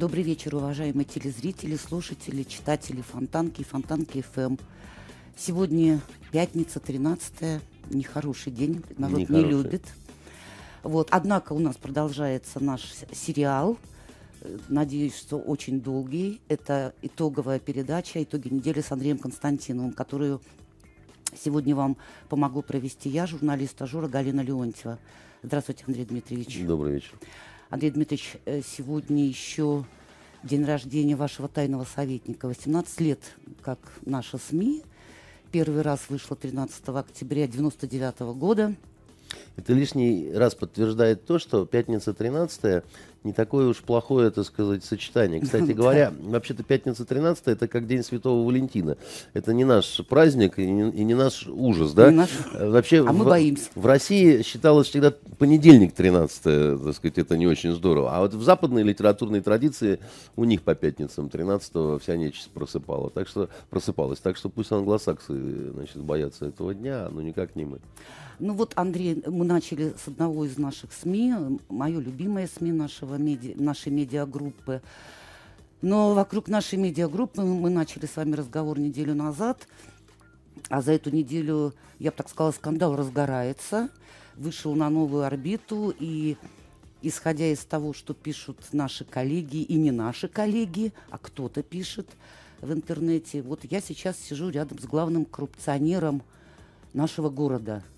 Добрый вечер, уважаемые телезрители, слушатели, читатели Фонтанки и Фонтанки ФМ. Сегодня пятница, 13 нехороший день, народ Нехороший. не любит. Вот, однако у нас продолжается наш сериал. Э, Надеюсь, что очень долгий. Это итоговая передача, итоги недели с Андреем Константиновым, которую сегодня вам помогу провести я, журналист Ажура Галина Леонтьева. Здравствуйте, Андрей Дмитриевич. Добрый вечер. Андрей Дмитриевич, э, сегодня еще день рождения вашего тайного советника. 18 лет, как наша СМИ. Первый раз вышла 13 октября 99 года. Это лишний раз подтверждает то, что пятница 13 не такое уж плохое, так сказать, сочетание. Кстати говоря, вообще-то пятница 13 это как День Святого Валентина. Это не наш праздник и не, и не наш ужас, да? Не наш. Э, Вообще, А мы в, боимся. в России считалось всегда понедельник 13 так сказать, это не очень здорово. А вот в западной литературной традиции у них по пятницам 13 вся нечисть просыпала. Так что, просыпалась. Так что пусть англосаксы, значит, боятся этого дня, но никак не мы. Ну вот, Андрей, мы начали с одного из наших СМИ, мое любимое СМИ нашего меди... нашей медиагруппы. Но вокруг нашей медиагруппы мы начали с вами разговор неделю назад, а за эту неделю, я бы так сказала, скандал разгорается, вышел на новую орбиту, и исходя из того, что пишут наши коллеги, и не наши коллеги, а кто-то пишет в интернете, вот я сейчас сижу рядом с главным коррупционером нашего города –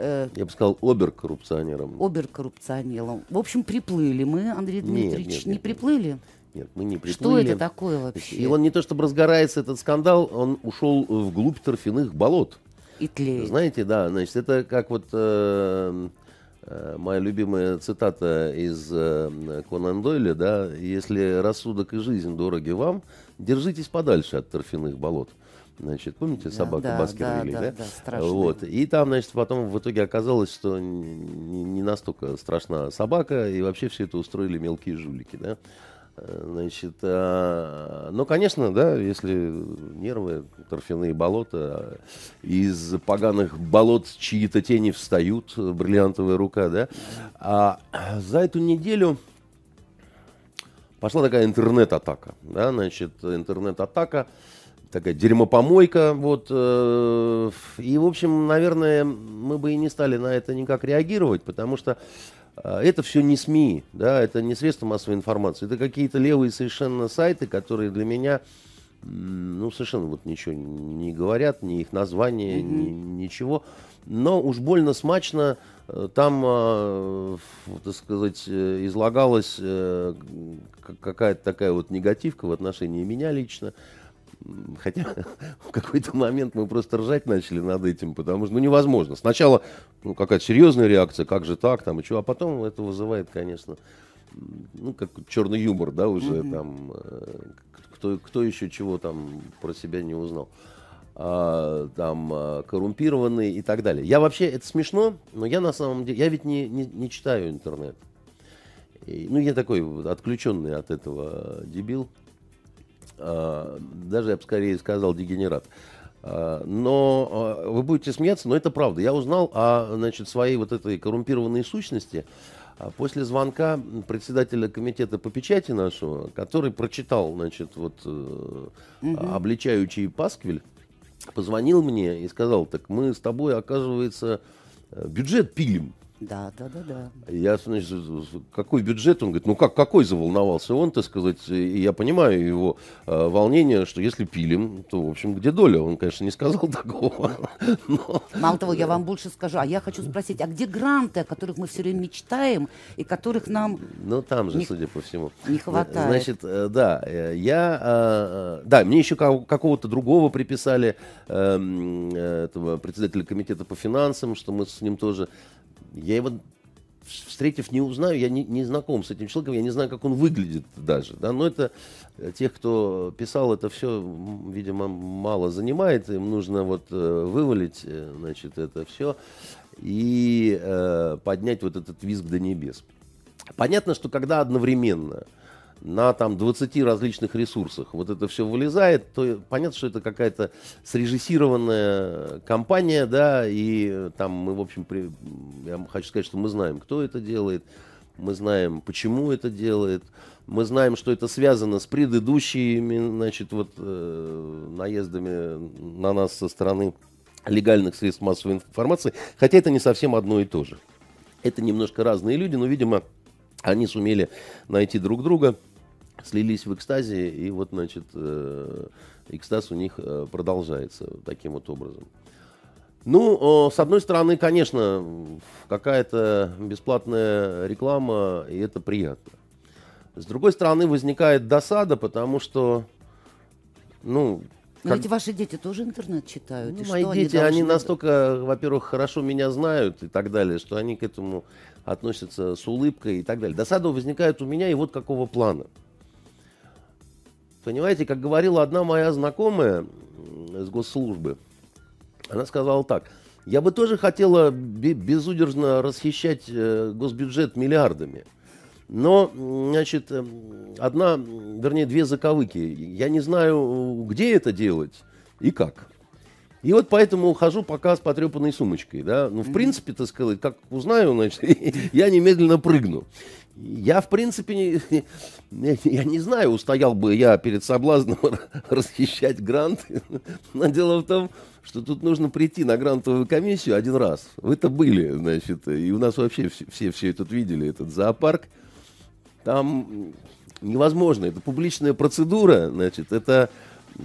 э, Я бы сказал, обер-коррупционером. оберкоррупционером. В общем, приплыли мы, Андрей Нет, Дмитриевич, нет, не нет, приплыли? Нет, мы не приплыли. Что это такое вообще? И он не то чтобы разгорается этот скандал, он ушел вглубь торфяных болот. И тлеет. Знаете, да, значит, это как вот э, э, моя любимая цитата из э, Конан Дойля, да, если рассудок и жизнь дороги вам, держитесь подальше от торфяных болот. Значит, помните собака да, Баскервилей, да, да? да, да, страшная. Вот. И там, значит, потом в итоге оказалось, что не, не настолько страшна собака, и вообще все это устроили мелкие жулики, да? Э, Значит, а, ну, конечно, да, если нервы, торфяные болота, из поганых болот чьи-то тени встают, бриллиантовая рука, да. А за эту неделю пошла такая интернет-атака, да, значит, интернет-атака, такая дерьмопомойка, вот, э, и, в общем, наверное, мы бы и не стали на это никак реагировать, потому что э, это все не СМИ, да, это не средства массовой информации, это какие-то левые совершенно сайты, которые для меня, ну, совершенно вот ничего не говорят, ни их название, ни- ничего, но уж больно смачно э, там, э, так сказать, излагалась какая-то такая вот негативка в отношении меня лично, Хотя в какой-то момент мы просто ржать начали над этим, потому что ну, невозможно. Сначала ну, какая-то серьезная реакция, как же так, там и что, а потом это вызывает, конечно, ну, как черный юмор, да, уже там, э, кто, кто еще чего там про себя не узнал. А, там а, коррумпированный и так далее. Я вообще, это смешно, но я на самом деле, я ведь не, не, не читаю интернет. И, ну, я такой отключенный от этого дебил. А, даже я бы скорее сказал дегенерат. А, Но а, вы будете смеяться, но это правда. Я узнал о значит, своей вот этой коррумпированной сущности после звонка председателя комитета по печати нашего, который прочитал, значит, вот э, обличающий пасквиль, позвонил мне и сказал, так мы с тобой, оказывается, э, бюджет пилим. Да, да, да, да. Я, значит, какой бюджет? Он говорит, ну как, какой заволновался он, так сказать, и я понимаю его э, волнение, что если пилим, то, в общем, где доля? Он, конечно, не сказал такого. Но, Мало того, я вам больше скажу, а я хочу спросить, а где гранты, о которых мы все время мечтаем, и которых нам... ну, там же, Не- судя по всему. не хватает. Значит, э, да, э, я, э, да, мне еще ка- какого-то другого приписали, эм, этого председателя комитета по финансам, что мы с ним тоже, я его встретив, не узнаю, я не, не знаком с этим человеком, я не знаю, как он выглядит даже. Да? Но это э, тех, кто писал это все, видимо, мало занимает. Им нужно вот э, вывалить э, значит, это все и э, поднять вот этот визг до небес. Понятно, что когда одновременно на там 20 различных ресурсах вот это все вылезает, то понятно, что это какая-то срежиссированная компания, да, и там мы, в общем, при... я хочу сказать, что мы знаем, кто это делает, мы знаем, почему это делает, мы знаем, что это связано с предыдущими, значит, вот э, наездами на нас со стороны легальных средств массовой информации, хотя это не совсем одно и то же. Это немножко разные люди, но, видимо, они сумели найти друг друга, слились в экстазе, и вот, значит, э, экстаз у них э, продолжается таким вот образом. Ну, с одной стороны, конечно, какая-то бесплатная реклама, и это приятно. С другой стороны, возникает досада, потому что, ну... Но как... ведь ваши дети тоже интернет читают. Ну, мои дети, они, должны... они настолько, во-первых, хорошо меня знают и так далее, что они к этому относятся с улыбкой и так далее. Досада возникает у меня и вот какого плана. Понимаете, как говорила одна моя знакомая из госслужбы, она сказала так, я бы тоже хотела безудержно расхищать э, госбюджет миллиардами. Но, значит, э, одна, вернее, две заковыки. Я не знаю, где это делать и как. И вот поэтому ухожу пока с потрепанной сумочкой, да. Ну, в принципе, так сказать, как узнаю, значит, я немедленно прыгну. Я, в принципе, не, я не знаю, устоял бы я перед соблазном расхищать гранты. Но дело в том, что тут нужно прийти на грантовую комиссию один раз. Вы-то были, значит, и у нас вообще все, все, все это видели, этот зоопарк. Там невозможно, это публичная процедура, значит, это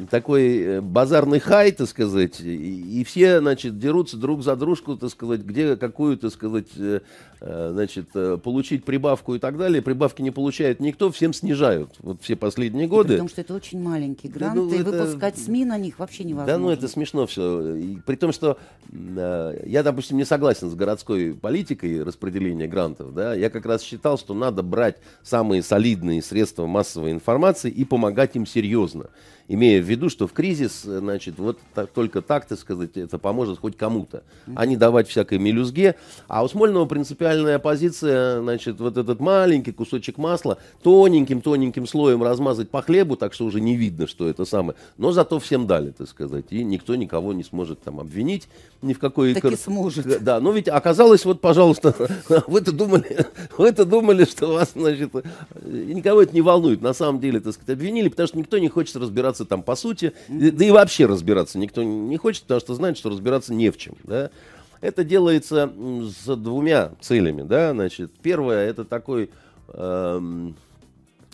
такой э, базарный хай, так сказать, и, и все, значит, дерутся друг за дружку, так сказать, где какую, так сказать, э, э, значит, получить прибавку и так далее. Прибавки не получает никто, всем снижают. Вот все последние годы. Потому что это очень маленький грант, да, ну, и это... выпускать СМИ на них вообще невозможно. Да, ну это смешно все. И, при том, что э, я, допустим, не согласен с городской политикой распределения грантов, да, я как раз считал, что надо брать самые солидные средства массовой информации и помогать им серьезно имея в виду, что в кризис, значит, вот так, только так, так сказать, это поможет хоть кому-то, а не давать всякой мелюзге. А у Смольного принципиальная позиция, значит, вот этот маленький кусочек масла тоненьким-тоненьким слоем размазать по хлебу, так что уже не видно, что это самое. Но зато всем дали, так сказать, и никто никого не сможет там обвинить ни в какой... Так и сможет. Да, но ведь оказалось, вот, пожалуйста, вы-то думали, вы-то думали, что вас, значит, никого это не волнует. На самом деле, так сказать, обвинили, потому что никто не хочет разбираться разбираться там по сути, да и вообще разбираться никто не хочет, потому что знает, что разбираться не в чем, да. Это делается с двумя целями, да, значит, первое, это такой эм,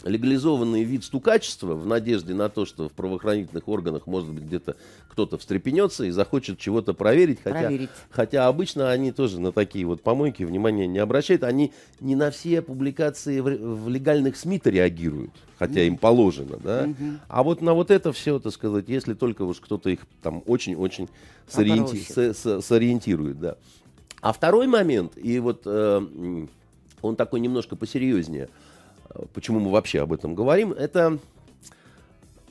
легализованный вид стукачества в надежде на то, что в правоохранительных органах, может быть, где-то кто-то встрепенется и захочет чего-то проверить, хотя, проверить. хотя обычно они тоже на такие вот помойки внимания не обращают. Они не на все публикации в, в легальных СМИ-то реагируют, хотя mm. им положено, да. Mm-hmm. А вот на вот это все, так сказать, если только уж кто-то их там очень-очень сориенти... с, с, сориентирует, да. А второй момент, и вот э, он такой немножко посерьезнее – почему мы вообще об этом говорим, это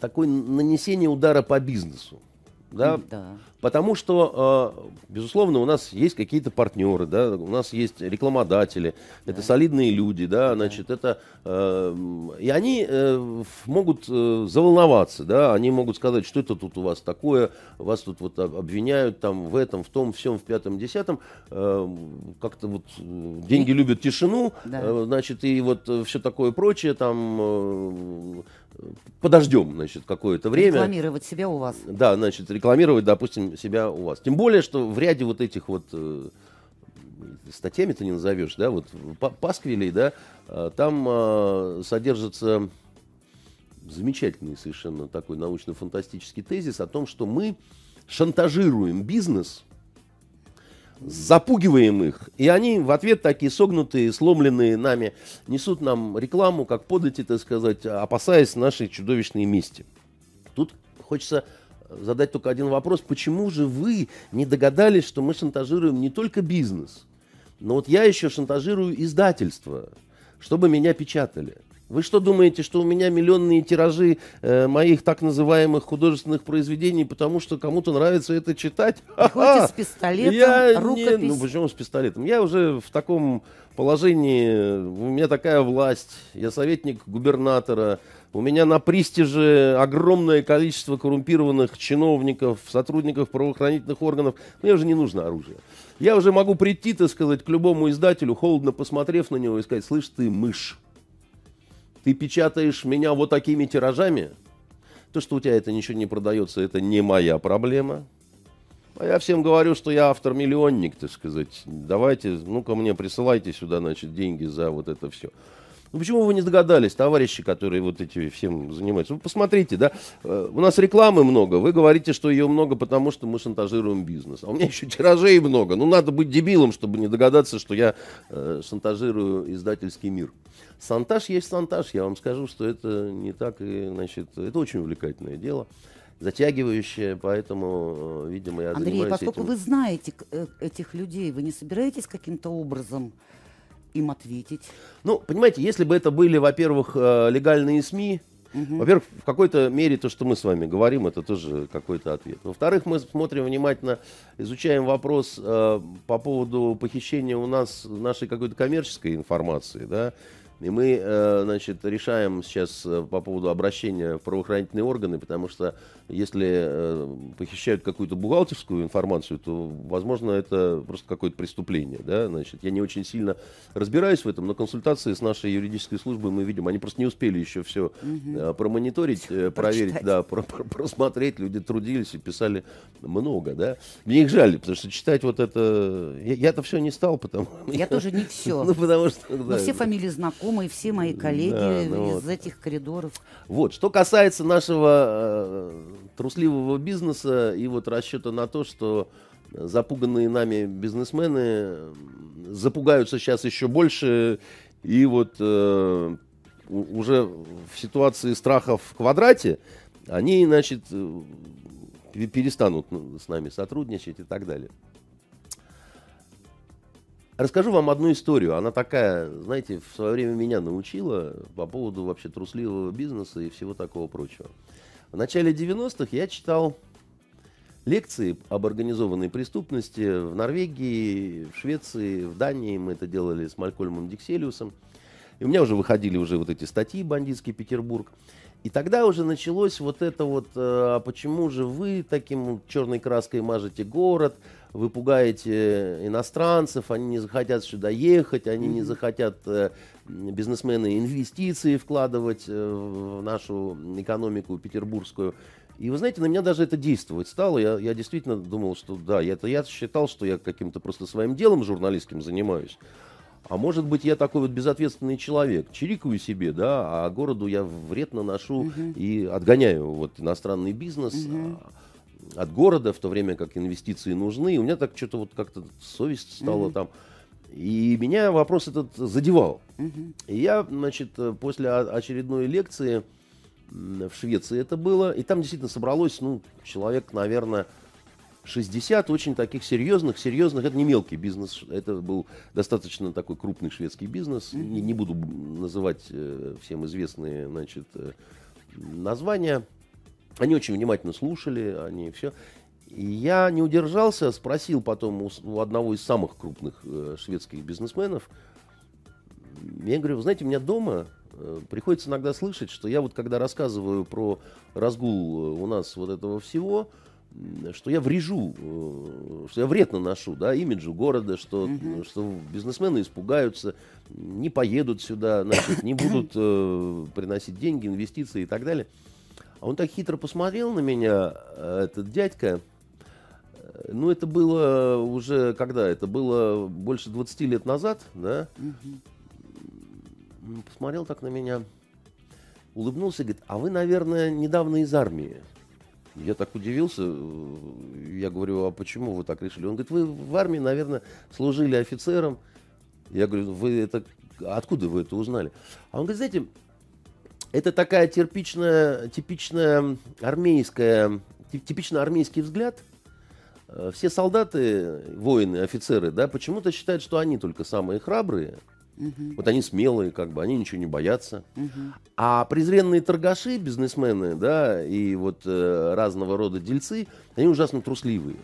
такое нанесение удара по бизнесу. Да? да. Потому что, э, безусловно, у нас есть какие-то партнеры, да, у нас есть рекламодатели, да. это солидные люди, да, да. значит, это э, и они э, могут заволноваться, да, они могут сказать, что это тут у вас такое, вас тут вот обвиняют там в этом, в том, всем, в пятом, десятом, как-то вот деньги любят тишину, да. значит, и вот все такое прочее, там подождем, значит, какое-то время. Рекламировать себя у вас. Да, значит, рекламировать, допустим, себя у вас. Тем более, что в ряде вот этих вот э, статьями ты не назовешь, да, вот пасквилей, да, э, там э, содержится замечательный совершенно такой научно-фантастический тезис о том, что мы шантажируем бизнес – запугиваем их, и они в ответ такие согнутые, сломленные нами, несут нам рекламу, как подати, так сказать, опасаясь нашей чудовищной мести. Тут хочется задать только один вопрос. Почему же вы не догадались, что мы шантажируем не только бизнес, Но вот я еще шантажирую издательство, чтобы меня печатали. Вы что думаете, что у меня миллионные тиражи э, моих так называемых художественных произведений, потому что кому-то нравится это читать? Приходите с пистолетом, Я рукопись. Не, ну почему с пистолетом? Я уже в таком положении, у меня такая власть, я советник губернатора, у меня на пристиже огромное количество коррумпированных чиновников, сотрудников правоохранительных органов. Мне уже не нужно оружие. Я уже могу прийти, так сказать, к любому издателю, холодно посмотрев на него и сказать, слышь ты, мышь, ты печатаешь меня вот такими тиражами, то, что у тебя это ничего не продается, это не моя проблема. А я всем говорю, что я автор-миллионник, так сказать. Давайте, ну-ка мне присылайте сюда, значит, деньги за вот это все. Ну почему вы не догадались, товарищи, которые вот эти всем занимаются? Вы посмотрите, да, э, у нас рекламы много, вы говорите, что ее много, потому что мы шантажируем бизнес. А у меня еще тиражей много. Ну надо быть дебилом, чтобы не догадаться, что я э, шантажирую издательский мир. Сантаж есть сантаж, я вам скажу, что это не так, и, значит, это очень увлекательное дело затягивающее, поэтому, э, видимо, я Андрей, поскольку этим. вы знаете э, этих людей, вы не собираетесь каким-то образом им ответить? Ну, понимаете, если бы это были, во-первых, э, легальные СМИ, во-первых, в какой-то мере то, что мы с вами говорим, это тоже какой-то ответ. Во-вторых, мы смотрим внимательно, изучаем вопрос э, по поводу похищения у нас нашей какой-то коммерческой информации, да, и мы, э, значит, решаем сейчас э, по поводу обращения в правоохранительные органы, потому что если э, похищают какую-то бухгалтерскую информацию, то, возможно, это просто какое-то преступление, да, значит, я не очень сильно разбираюсь в этом, но консультации с нашей юридической службой мы видим, они просто не успели еще все э, промониторить, э, проверить, Прочитать. да, про- про- просмотреть, люди трудились и писали много, да. Мне их жаль, потому что читать вот это, я- я-то все не стал, потому Я тоже не все. ну, потому что, Но да, все да. фамилии знакомые, все мои коллеги Да, ну из вот. этих коридоров. Вот, что касается нашего э, трусливого бизнеса и вот расчета на то, что запуганные нами бизнесмены э, запугаются сейчас еще больше и вот э, уже в ситуации страха в квадрате они, значит, э, пе- перестанут ну, с нами сотрудничать и так далее. Расскажу вам одну историю. Она такая, знаете, в свое время меня научила по поводу вообще трусливого бизнеса и всего такого прочего. В начале 90-х я читал лекции об организованной преступности в Норвегии, в Швеции, в Дании. Мы это делали с Малькольмом Дикселиусом. И у меня уже выходили уже вот эти статьи «Бандитский Петербург». И тогда уже началось вот это вот, э, а почему же вы таким черной краской мажете город, вы пугаете иностранцев, они не захотят сюда ехать, они не захотят, э, бизнесмены, инвестиции вкладывать э, в нашу экономику петербургскую. И вы знаете, на меня даже это действовать стало. Я, я действительно думал, что да, я, я считал, что я каким-то просто своим делом журналистским занимаюсь. А может быть, я такой вот безответственный человек. Чирикаю себе, да, а городу я вред наношу и отгоняю вот иностранный бизнес а, от города, в то время как инвестиции нужны. И у меня так что-то вот как-то совесть стала там. И меня вопрос этот задевал. И я, значит, после очередной лекции в Швеции это было, и там действительно собралось, ну, человек, наверное, 60 очень таких серьезных, серьезных, это не мелкий бизнес, это был достаточно такой крупный шведский бизнес, не, не буду называть э, всем известные, значит, э, названия. Они очень внимательно слушали, они все. И я не удержался, спросил потом у, у одного из самых крупных э, шведских бизнесменов, я говорю, вы знаете, у меня дома э, приходится иногда слышать, что я вот когда рассказываю про разгул э, у нас вот этого всего, что я врежу, э, что я вред наношу, да, имиджу города, что, что бизнесмены испугаются, не поедут сюда, значит, не будут э, приносить деньги, инвестиции и так далее. А он так хитро посмотрел на меня, э, этот дядька, ну, это было уже когда? Это было больше 20 лет назад, да? М, Посмотрел так на меня, улыбнулся и говорит, а вы, наверное, недавно из армии. Я так удивился, я говорю, а почему вы так решили? Он говорит, вы в армии, наверное, служили офицером. Я говорю, вы это, откуда вы это узнали? А он говорит, знаете, это такая типичная, типичная армейская, тип- типично армейский взгляд. Э, все солдаты, воины, офицеры, да, почему-то считают, что они только самые храбрые. Вот они смелые, как бы, они ничего не боятся. А презренные торгаши, бизнесмены, да, и вот э, разного рода дельцы, они ужасно трусливые.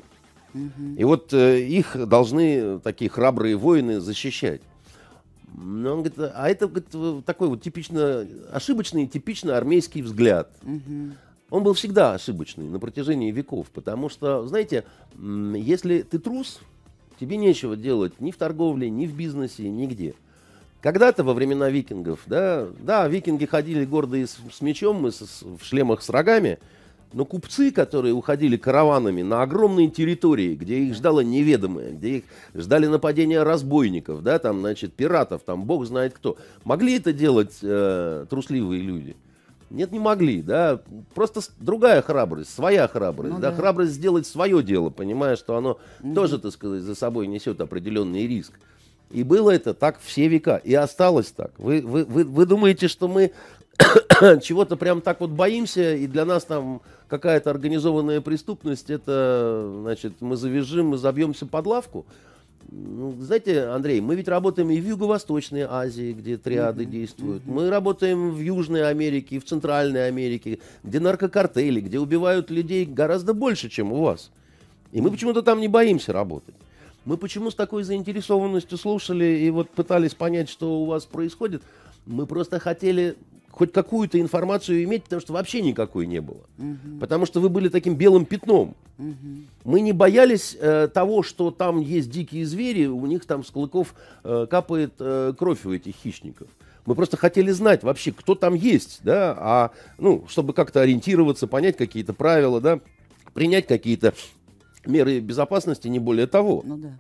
И вот э, их должны такие храбрые воины защищать. Но он говорит, а это говорит, такой вот типично ошибочный, типично армейский взгляд. Он был всегда ошибочный на протяжении веков, потому что, знаете, если ты трус, тебе нечего делать ни в торговле, ни в бизнесе, нигде. Когда-то во времена викингов, да, да, викинги ходили гордые с, с мечом и с- в шлемах с рогами, но купцы, которые уходили караванами на огромные территории, где их ждало неведомое, где их ждали нападения разбойников, да, там, значит, пиратов, там, бог знает кто, могли это делать э, трусливые люди? Нет, не могли, да. Просто другая храбрость, своя храбрость, Ну да, да. храбрость сделать свое дело, понимая, что оно тоже, так сказать, за собой несет определенный риск. И было это так все века, и осталось так. Вы, вы, вы, вы думаете, что мы чего-то прям так вот боимся, и для нас там какая-то организованная преступность, это, значит, мы завяжем, мы забьемся под лавку? Ну, знаете, Андрей, мы ведь работаем и в Юго-Восточной Азии, где триады действуют. Мы работаем в Южной Америке, и в Центральной Америке, где наркокартели, где убивают людей гораздо больше, чем у вас. И мы почему-то там не боимся работать. Мы почему с такой заинтересованностью слушали и вот пытались понять, что у вас происходит? Мы просто хотели хоть какую-то информацию иметь, потому что вообще никакой не было. Потому что вы были таким белым пятном. Мы не боялись э, того, что там есть дикие звери, у них там с клыков э, капает э, кровь у этих хищников. Мы просто хотели знать вообще, кто там есть, да, а, ну, чтобы как-то ориентироваться, понять какие-то правила, да, принять какие-то меры безопасности, не более того. Ну да.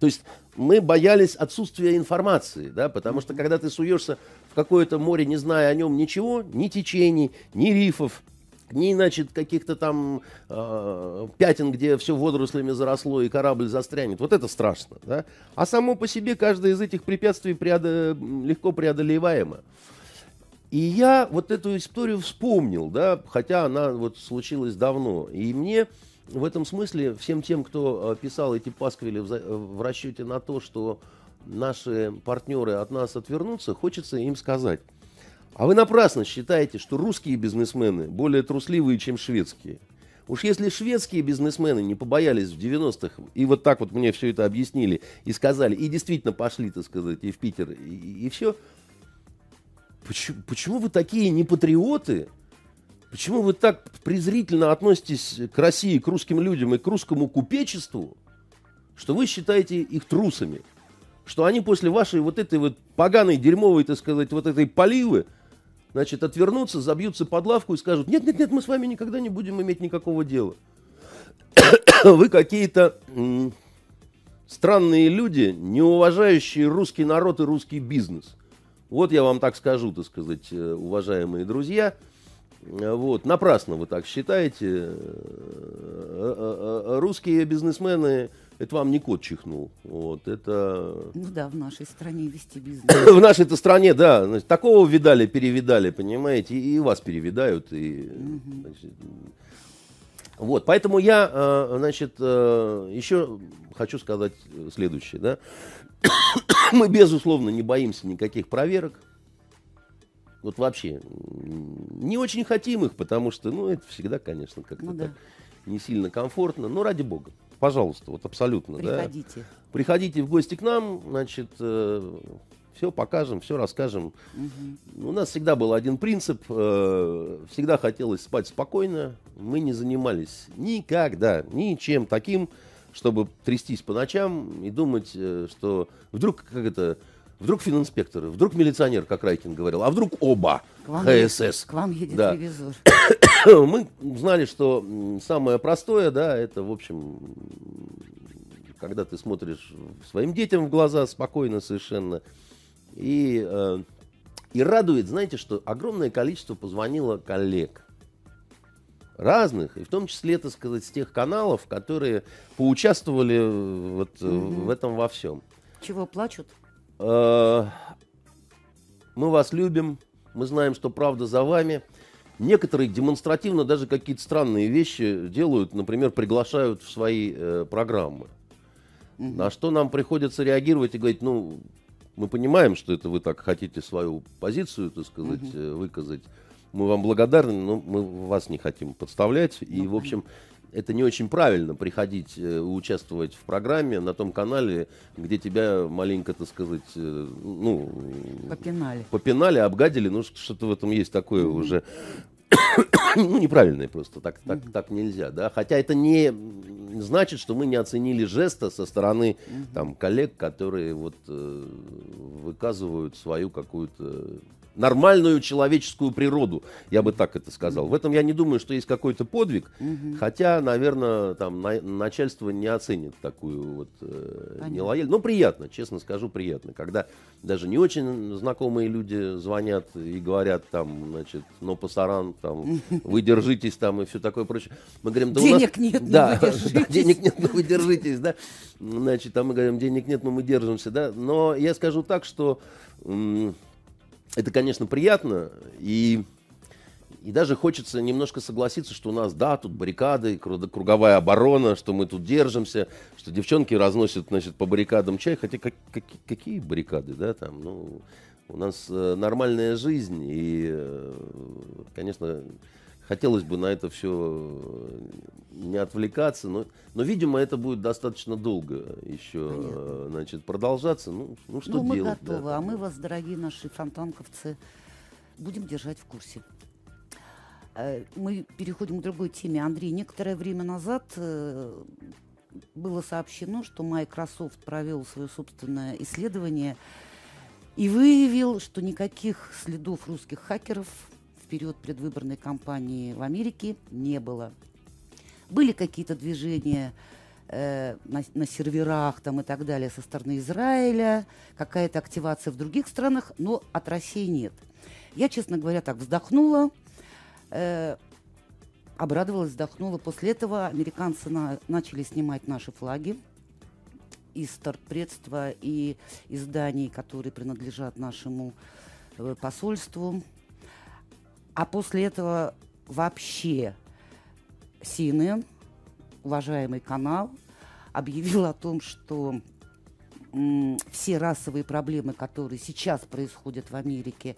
То есть мы боялись отсутствия информации, да, потому что когда ты суешься в какое-то море, не зная о нем ничего, ни течений, ни рифов, ни, значит, каких-то там э, пятен, где все водорослями заросло и корабль застрянет. Вот это страшно, да. А само по себе каждое из этих препятствий преодо- легко преодолеваемо. И я вот эту историю вспомнил, да, хотя она вот случилась давно. И мне в этом смысле всем тем, кто э, писал эти пасквили в, э, расчете на то, что наши партнеры от нас отвернутся, хочется им сказать. А вы напрасно считаете, что русские бизнесмены более трусливые, чем шведские. Уж если шведские бизнесмены не побоялись в 90-х, и вот так вот мне все это объяснили, и сказали, и действительно пошли, так сказать, и в Питер, и, все, почему, почему вы такие не патриоты? Почему вы так презрительно относитесь к России, к русским людям и к русскому купечеству, что вы считаете их трусами? Что они после вашей вот этой вот поганой, дерьмовой, так сказать, вот этой поливы, значит, отвернутся, забьются под лавку и скажут, нет, нет, нет, мы с вами никогда не будем иметь никакого дела. Вы какие-то странные люди, не уважающие русский народ и русский бизнес. Вот я вам так скажу, так сказать, э, уважаемые друзья. Вот, напрасно вы так считаете. Э, э, э, Русские бизнесмены, это вам не кот чихнул. Вот, это... Ну да, в нашей стране вести бизнес. В нашей-то стране, да, значит, такого видали, перевидали, понимаете, и, и вас перевидают. И, значит, вот, поэтому я, значит, еще хочу сказать следующее, да. Мы, безусловно, не боимся никаких проверок. Вот вообще не очень хотим их, потому что, ну, это всегда, конечно, как-то Ну да. так не сильно комфортно. Но ради бога, пожалуйста, вот абсолютно, да. Приходите. Приходите в гости к нам, значит, все покажем, все расскажем. У нас всегда был один принцип, э, всегда хотелось спать спокойно. Мы не занимались никогда ничем таким, чтобы трястись по ночам и думать, э, что вдруг как это, вдруг фининспекторы, вдруг милиционер, как Райкин говорил, а вдруг оба К вам, ХСС. К вам едет Да. ревизор. Мы знали, что самое простое, да, это, в общем, когда ты смотришь своим детям в глаза спокойно совершенно. И, э, и радует, знаете, что огромное количество позвонило коллег. Разных, и в том числе, так сказать, с тех каналов, которые поучаствовали вот э, в этом во всем. Чего плачут? Э, Мы вас любим, мы знаем, что правда за вами. некоторые демонстративно даже какие-то странные вещи делают, например, приглашают в свои э, программы. На что нам приходится реагировать и говорить, ну, мы понимаем, что это вы так хотите свою позицию, так сказать, угу. выказать. Мы вам благодарны, но мы вас не хотим подставлять. И, в общем, это не очень правильно приходить э, участвовать в программе на том канале, где тебя маленько, так сказать, э, ну... Попинали. Попинали, обгадили, ну что-то в этом есть такое mm-hmm. уже... ну, неправильное просто, так, так, mm-hmm. так нельзя, да. Хотя это не значит, что мы не оценили жеста со стороны mm-hmm. там коллег, которые вот э, выказывают свою какую-то нормальную человеческую природу, я бы так это сказал. В этом я не думаю, что есть какой-то подвиг, угу. хотя, наверное, там на, начальство не оценит такую вот э, нелояльность. Но приятно, честно скажу, приятно, когда даже не очень знакомые люди звонят и говорят там, значит, но пасаран, там, вы держитесь там и все такое прочее. Мы говорим, да денег у нас... нет, да, но вы да, денег нет, но вы держитесь, да. Значит, там мы говорим, денег нет, но мы держимся, да. Но я скажу так, что это, конечно, приятно, и, и даже хочется немножко согласиться, что у нас, да, тут баррикады, круговая оборона, что мы тут держимся, что девчонки разносят, значит, по баррикадам чай, хотя как, как, какие баррикады, да, там, ну, у нас э, нормальная жизнь, и, э, конечно, хотелось бы на это все э, не отвлекаться, но, но, видимо, это будет достаточно долго еще Понятно. значит, продолжаться. Ну, ну что ну, делать? Мы готовы, да, а мы вас, дорогие наши фонтанковцы, будем держать в курсе. Э, мы переходим к другой теме. Андрей, некоторое время назад э, было сообщено, что Microsoft провел свое собственное исследование и выявил, что никаких следов русских хакеров период предвыборной кампании в Америке не было. Были какие-то движения э, на, на серверах там и так далее со стороны Израиля, какая-то активация в других странах, но от России нет. Я, честно говоря, так вздохнула, э, обрадовалась, вздохнула. После этого американцы на, начали снимать наши флаги из торпредства и изданий, которые принадлежат нашему э, посольству. А после этого вообще CNN, уважаемый канал, объявил о том, что все расовые проблемы, которые сейчас происходят в Америке,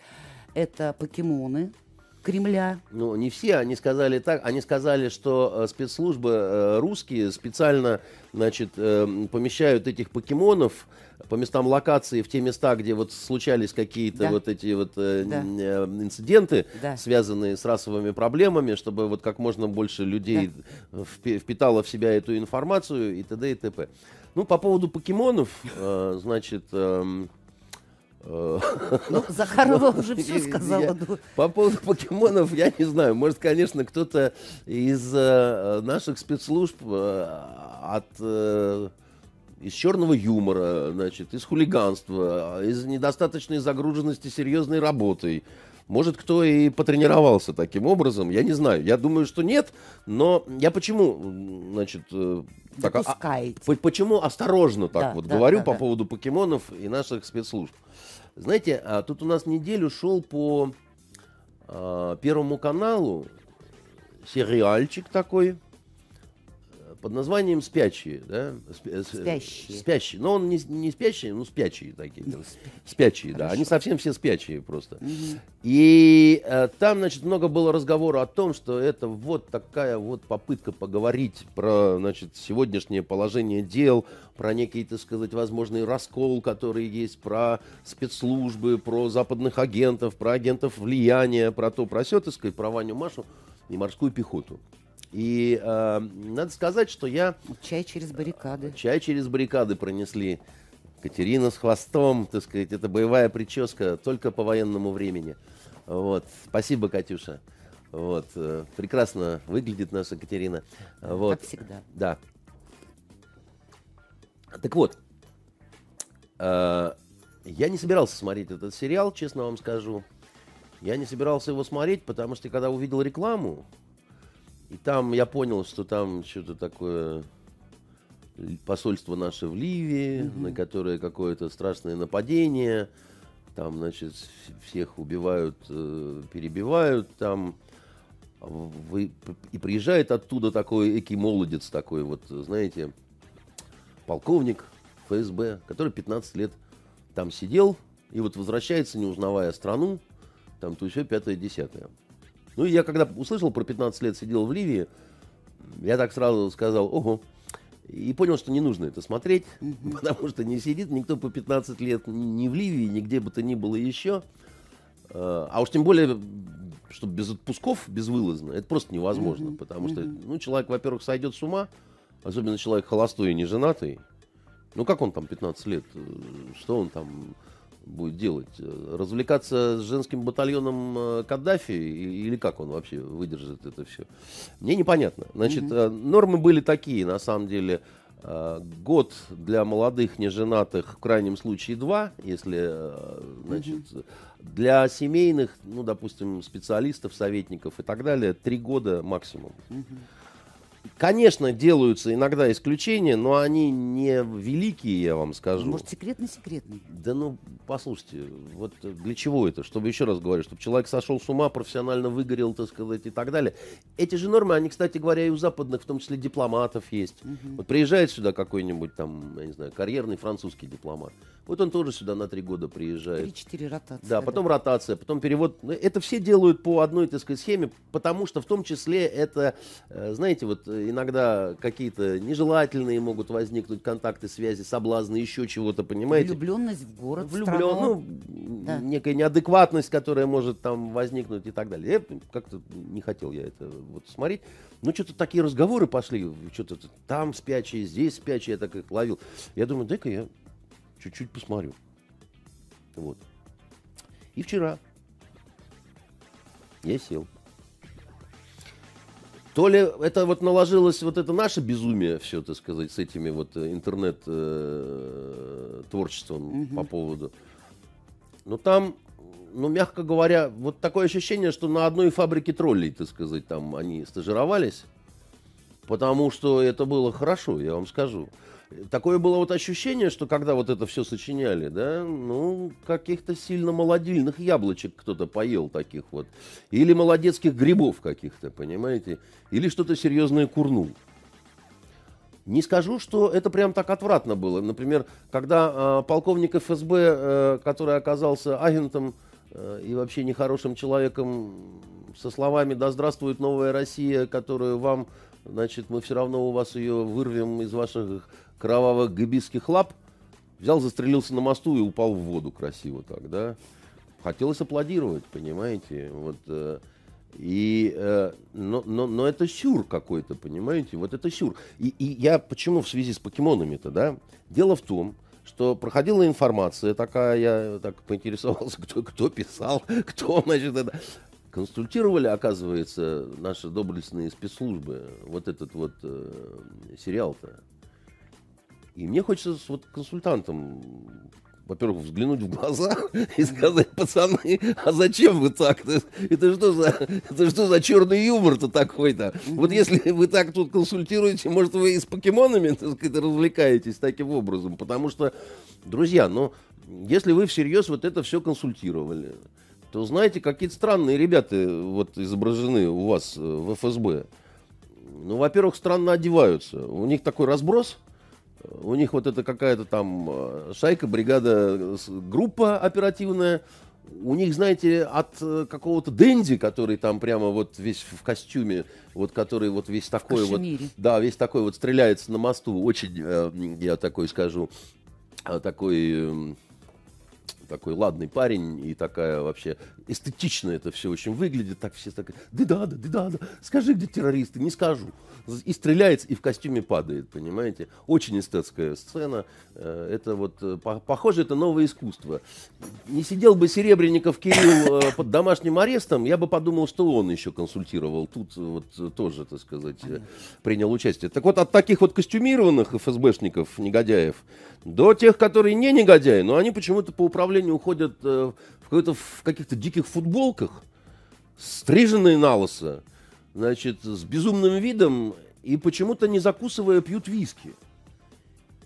это покемоны, Кремля. Ну, не все, они сказали так, они сказали, что э, спецслужбы э, русские специально, значит, э, помещают этих покемонов по местам локации в те места, где вот случались какие-то да. вот эти вот да. инциденты, да. связанные с расовыми проблемами, чтобы вот как можно больше людей да. впитало в себя эту информацию и т.д. и т.п. Ну, по поводу покемонов, значит, эм, ну, Захарова уже все сказала. По поводу покемонов, я не знаю. Может, конечно, кто-то из э, наших спецслужб э, от э, из черного юмора, значит, из хулиганства, из недостаточной загруженности серьезной работой. Может, кто и потренировался таким образом, я не знаю. Я думаю, что нет, но я почему, значит, так, а, а, почему осторожно так да, вот да, говорю да, по да. поводу покемонов и наших спецслужб. Знаете, а тут у нас неделю шел по а, Первому каналу сериальчик такой под названием «Спячие». Да? Э, спящие. Спящие. Но он не, не спящие, ну спячие такие. Ну, спячие, да. Они совсем все спячие просто. Угу. И э, там, значит, много было разговора о том, что это вот такая вот попытка поговорить про, значит, сегодняшнее положение дел, про некий, так сказать, возможный раскол, который есть, про спецслужбы, про западных агентов, про агентов влияния, про то, про все, так сказать, про Ваню Машу и морскую пехоту. И э, надо сказать, что я... Чай через баррикады. Чай через баррикады пронесли. Катерина с хвостом, так сказать, это боевая прическа только по военному времени. Вот. Спасибо, Катюша. Вот. Э, прекрасно выглядит наша Катерина. Вот. Как всегда. Да. Так вот, э, я не собирался смотреть этот сериал, честно вам скажу. Я не собирался его смотреть, потому что когда увидел рекламу, и там я понял, что там что-то такое посольство наше в Ливии, mm-hmm. на которое какое-то страшное нападение. Там, значит, всех убивают, э, перебивают. Там вы, и приезжает оттуда такой экий молодец такой, вот, знаете, полковник ФСБ, который 15 лет там сидел, и вот возвращается, не узнавая страну, там то еще пятое, десятое. Ну я когда услышал про 15 лет сидел в Ливии, я так сразу сказал, ого, и понял, что не нужно это смотреть, потому что не сидит никто по 15 лет ни в Ливии, нигде бы то ни было еще. А, а уж тем более, чтобы без отпусков, безвылазно, это просто невозможно, mm-hmm. потому что, ну, человек, во-первых, сойдет с ума, особенно человек холостой и не женатый. Ну, как он там 15 лет? Что он там будет делать? Развлекаться с женским батальоном э, Каддафи или как он вообще выдержит это все? Мне непонятно. Значит, mm-hmm. нормы были такие, на самом деле. Э, год для молодых неженатых, в крайнем случае два, если, значит, mm-hmm. для семейных, ну, допустим, специалистов, советников и так далее, три года максимум. Mm-hmm. Конечно, делаются иногда исключения, но они не великие, я вам скажу. Может, секретный-секретный? Да ну, послушайте, вот для чего это? Чтобы, еще раз говорю, чтобы человек сошел с ума, профессионально выгорел, так сказать, и так далее. Эти же нормы, они, кстати говоря, и у западных, в том числе дипломатов есть. Угу. Вот приезжает сюда какой-нибудь там, я не знаю, карьерный французский дипломат. Вот он тоже сюда на три года приезжает. Три-четыре ротации. Да, потом да. ротация, потом перевод. Ну, это все делают по одной, так сказать, схеме, потому что в том числе это, э, знаете, вот иногда какие-то нежелательные могут возникнуть контакты, связи, соблазны, еще чего-то, понимаете? Влюбленность в город, Влюблен, ну, да. некая неадекватность, которая может там возникнуть и так далее. Я как-то не хотел я это вот смотреть. Ну, что-то такие разговоры пошли, что-то там спячие, здесь спячие, я так их ловил. Я думаю, дай-ка я чуть-чуть посмотрю. Вот. И вчера я сел. То ли это вот наложилось вот это наше безумие, все, так сказать, с этими вот э, интернет-творчеством э, угу. по поводу. Но там, ну, мягко говоря, вот такое ощущение, что на одной фабрике троллей, так сказать, там они стажировались. Потому что это было хорошо, я вам скажу такое было вот ощущение, что когда вот это все сочиняли, да, ну, каких-то сильно молодильных яблочек кто-то поел таких вот. Или молодецких грибов каких-то, понимаете? Или что-то серьезное курнул. Не скажу, что это прям так отвратно было. Например, когда э, полковник ФСБ, э, который оказался агентом э, и вообще нехорошим человеком, со словами «Да здравствует новая Россия», которую вам, значит, мы все равно у вас ее вырвем из ваших кровавых габистских лап, взял, застрелился на мосту и упал в воду красиво так, да. Хотелось аплодировать, понимаете, вот. Э, и, э, но, но, но это сюр какой-то, понимаете, вот это сюр. И, и я почему в связи с покемонами-то, да? Дело в том, что проходила информация такая, я так поинтересовался, кто, кто писал, кто, значит, это... Консультировали, оказывается, наши доблестные спецслужбы вот этот вот э, сериал-то. И мне хочется с вот консультантом, во-первых, взглянуть в глаза и сказать, пацаны, а зачем вы так? -то? Это что за, это что за черный юмор-то такой-то? Вот если вы так тут консультируете, может, вы и с покемонами, так сказать, развлекаетесь таким образом. Потому что, друзья, ну, если вы всерьез вот это все консультировали, то знаете, какие-то странные ребята вот изображены у вас э, в ФСБ. Ну, во-первых, странно одеваются. У них такой разброс – у них вот это какая-то там э, шайка, бригада, группа оперативная. У них, знаете, от э, какого-то Дэнди, который там прямо вот весь в костюме, вот который вот весь такой вот, да, весь такой вот стреляется на мосту, очень, э, я такой скажу, такой эм, такой ладный парень и такая вообще эстетично это все очень выглядит. Так все так, да да да да да скажи, где террористы, не скажу. И стреляется, и в костюме падает, понимаете? Очень эстетская сцена. Э, это вот, э, похоже, это новое искусство. Не сидел бы Серебренников Кирилл э, под домашним арестом, я бы подумал, что он еще консультировал. Тут вот тоже, так сказать, принял участие. Так вот, от таких вот костюмированных ФСБшников, негодяев, до тех, которые не негодяи, но они почему-то по управлению уходят в, в каких-то диких футболках, стриженные на лысо, значит, с безумным видом и почему-то не закусывая пьют виски.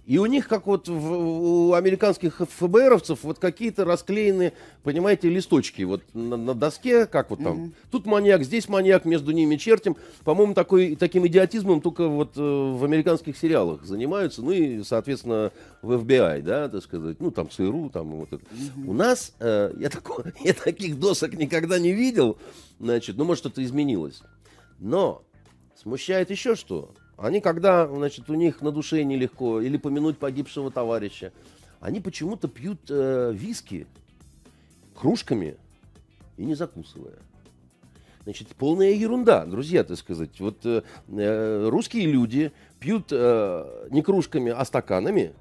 И у них, как вот в, у американских ФБРовцев, вот какие-то расклеены, понимаете, листочки вот на, на доске, как вот там. Mm-hmm. Тут маньяк, здесь маньяк, между ними чертим. По-моему, такой, таким идиотизмом только вот э, в американских сериалах занимаются. Ну и, соответственно, в FBI, да, так сказать. Ну, там ЦРУ, там вот это. Mm-hmm. У нас, э, я, такой, я таких досок никогда не видел. Значит, ну, может, это изменилось. Но смущает еще что. Они, когда, значит, у них на душе нелегко, или помянуть погибшего товарища, они почему-то пьют э, виски кружками и не закусывая. Значит, полная ерунда, друзья, так сказать. Вот э, э русские люди пьют э, не кружками, а стаканами,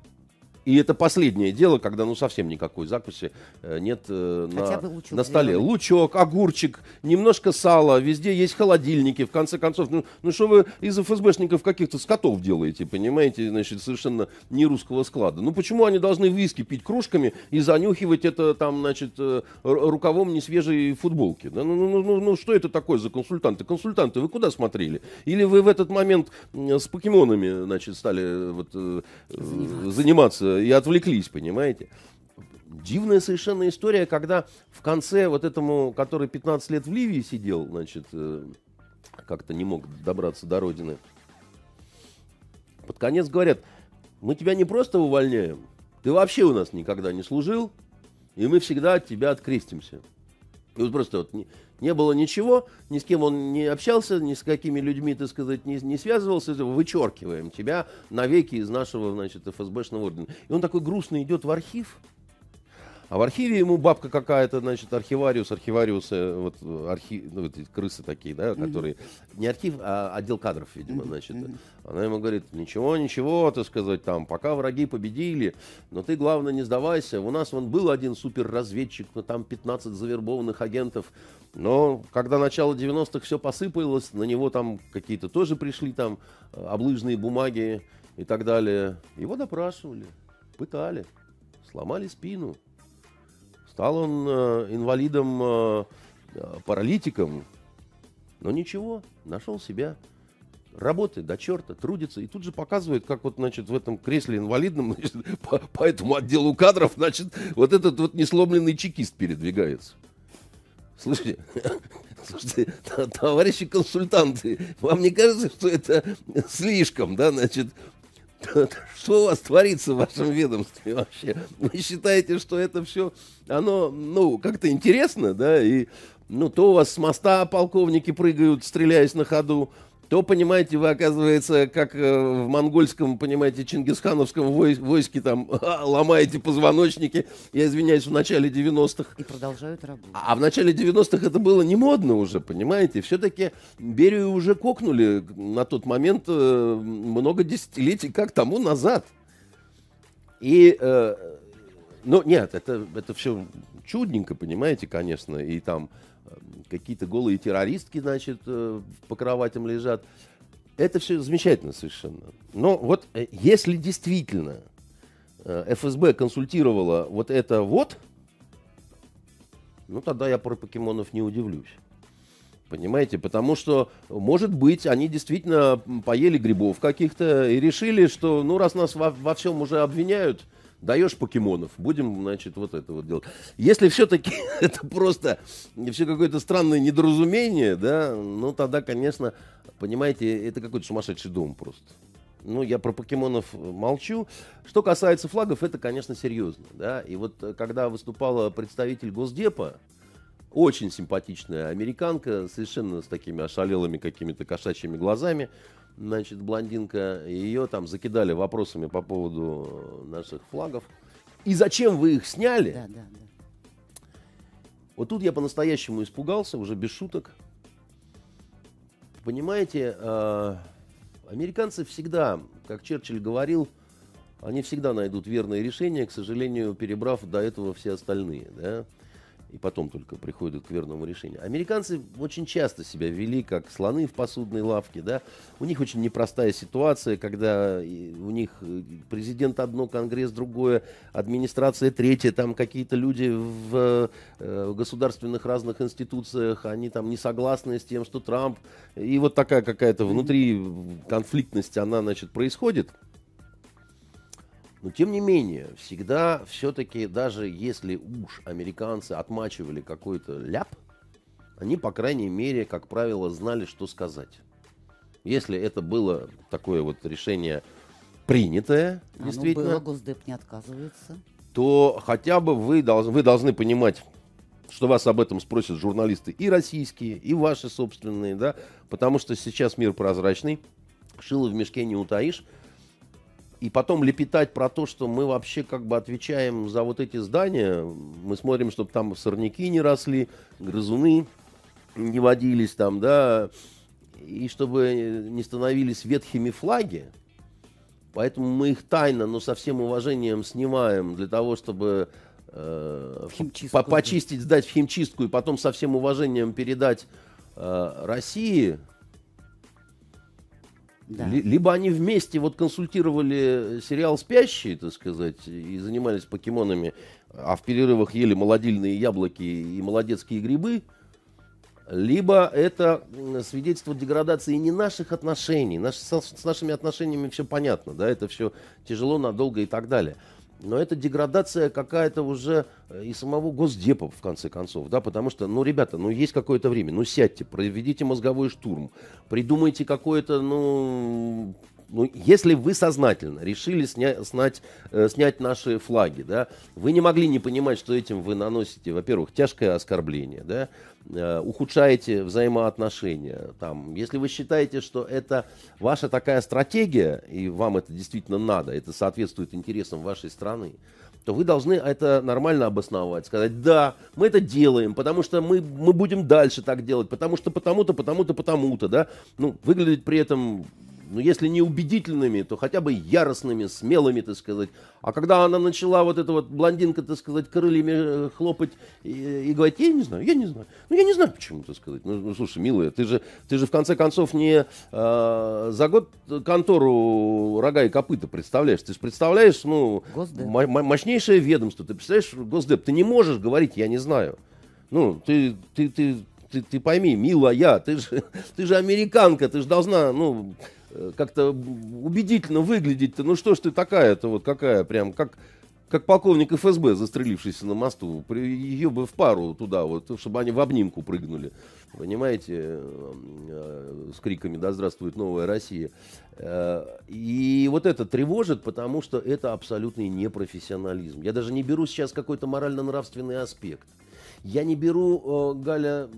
и это последнее дело, когда ну совсем никакой закуси э, нет э, на, на столе. Сделали. Лучок, огурчик, немножко сала, везде есть холодильники. В конце концов, ну, ну что вы из ФСБшников каких-то скотов делаете, понимаете, значит, совершенно не русского склада. Ну почему они должны виски пить кружками и занюхивать это там, значит, э, рукавом несвежей футболки? Ну, ну, ну, ну, ну что это такое за консультанты? Консультанты, вы куда смотрели? Или вы в этот момент с покемонами, значит, стали вот, заниматься. заниматься и отвлеклись, понимаете? Дивная совершенно история, когда в конце вот этому, который 15 лет в Ливии сидел, значит, э, как-то не мог добраться до родины, под конец говорят, мы тебя не просто увольняем, ты вообще у нас никогда не служил, и мы всегда от тебя открестимся. И вот просто вот не, было ничего, ни с кем он не общался, ни с какими людьми, так сказать, не, не связывался, вычеркиваем тебя навеки из нашего, значит, ФСБшного ордена. И он такой грустный идет в архив, а в архиве ему бабка какая-то, значит, архивариус, архивариусы, вот, архив, ну, вот эти крысы такие, да, которые, mm-hmm. не архив, а отдел кадров, видимо, значит. Mm-hmm. Она ему говорит, ничего, ничего, так сказать, там, пока враги победили, но ты, главное, не сдавайся. У нас вон был один суперразведчик, но там 15 завербованных агентов, но когда начало 90-х все посыпалось, на него там какие-то тоже пришли там э, облыжные бумаги и так далее. Его допрашивали, пытали, сломали спину. Стал он э, инвалидом, э, э, паралитиком, но ничего, нашел себя. Работает до черта, трудится. И тут же показывает, как вот, значит, в этом кресле инвалидном, значит, по, по этому отделу кадров, значит, вот этот вот несломленный чекист передвигается. Слушайте, слушайте, товарищи консультанты, вам не кажется, что это слишком, да, значит, Что у вас творится в вашем ведомстве вообще? Вы считаете, что это все, оно, ну, как-то интересно, да, и, ну, то у вас с моста полковники прыгают, стреляясь на ходу, то, понимаете, вы, оказывается, как э, в монгольском, понимаете, чингисхановском войске, там, ломаете позвоночники, я извиняюсь, в начале 90-х. И продолжают работать. А в начале 90-х это было не модно уже, понимаете. Все-таки Берию уже кокнули на тот момент э, много десятилетий как тому назад. И, э, ну, нет, это, это все чудненько, понимаете, конечно, и там какие-то голые террористки, значит, э, по кроватям лежат. Это все замечательно совершенно. Но вот э, если действительно э, ФСБ консультировала вот это вот, ну тогда я про покемонов не удивлюсь. Понимаете? Потому что, может быть, они действительно поели грибов каких-то и решили, что, ну, раз нас во, во всем уже обвиняют, даешь покемонов, будем, значит, вот это вот делать. Если все-таки это просто все какое-то странное недоразумение, да, ну тогда, конечно, понимаете, это какой-то сумасшедший дом просто. Ну, я про покемонов молчу. Что касается флагов, это, конечно, серьезно, да. И вот э, когда выступала представитель Госдепа, очень симпатичная американка, совершенно с такими ошалелыми какими-то кошачьими глазами, значит, блондинка, ее там закидали вопросами по поводу наших флагов. И зачем вы их сняли? Да, да, да. Вот тут я по-настоящему испугался, уже без шуток. Понимаете, э, американцы всегда, как Черчилль говорил, они всегда найдут верное решение, к сожалению, перебрав до этого все остальные. Да? И потом только приходят к верному решению. Американцы очень часто себя вели как слоны в посудной лавке, да. У них очень непростая ситуация, когда у них э, президент одно, конгресс другое, администрация третье, там какие-то люди в, э, в государственных разных институциях, они там не согласны с тем, что Трамп, и вот такая какая-то внутри конфликтность, она, значит, происходит. Но тем не менее, всегда все-таки, даже если уж американцы отмачивали какой-то ляп, они, по крайней мере, как правило, знали, что сказать. Если это было такое вот решение принятое, Оно действительно, было, Госдеп не отказывается. то хотя бы вы, вы должны понимать, что вас об этом спросят журналисты и российские, и ваши собственные, да, потому что сейчас мир прозрачный, шило в мешке не утаишь, и потом лепетать про то, что мы вообще как бы отвечаем за вот эти здания, мы смотрим, чтобы там сорняки не росли, грызуны не водились там, да, и чтобы не становились ветхими флаги, Поэтому мы их тайно, но со всем уважением снимаем для того, чтобы э, по- почистить, сдать в химчистку и потом со всем уважением передать э, России. Да. Ли- либо они вместе вот консультировали сериал «Спящие», так сказать, и занимались покемонами, а в перерывах ели молодильные яблоки и молодецкие грибы, либо это свидетельство деградации не наших отношений. Наш- со- с нашими отношениями все понятно, да, это все тяжело, надолго и так далее. Но это деградация какая-то уже э, и самого Госдепа, в конце концов, да, потому что, ну, ребята, ну, есть какое-то время, ну, сядьте, проведите мозговой штурм, придумайте какое-то, ну, ну, если вы сознательно решили сня- снять, э, снять наши флаги, да, вы не могли не понимать, что этим вы наносите, во-первых, тяжкое оскорбление, да, ухудшаете взаимоотношения. Там, если вы считаете, что это ваша такая стратегия, и вам это действительно надо, это соответствует интересам вашей страны, то вы должны это нормально обосновать, сказать, да, мы это делаем, потому что мы, мы будем дальше так делать, потому что потому-то, потому-то, потому-то, да, ну, выглядеть при этом ну, если не убедительными, то хотя бы яростными, смелыми, так сказать. А когда она начала вот эта вот блондинка, так сказать, крыльями э, хлопать и, и говорить, я не знаю, я не знаю. Ну, я не знаю, почему, так сказать. Ну, ну, слушай, милая, ты же, ты же в конце концов не э, за год контору рога и копыта представляешь. Ты же представляешь, ну, мощнейшее ведомство. Ты представляешь, Госдеп, ты не можешь говорить, я не знаю. Ну, ты, ты, ты, ты, ты пойми, милая, ты же, ты же американка, ты же должна, ну, как-то убедительно выглядеть-то. Ну что ж ты такая-то, вот какая, прям, как, как полковник ФСБ, застрелившийся на мосту. Ее бы в пару туда, вот, чтобы они в обнимку прыгнули. Понимаете, э, э, с криками «Да здравствует новая Россия». Э, И вот это тревожит, потому что это абсолютный непрофессионализм. Я даже не беру сейчас какой-то морально-нравственный аспект. Я не беру, э, Галя,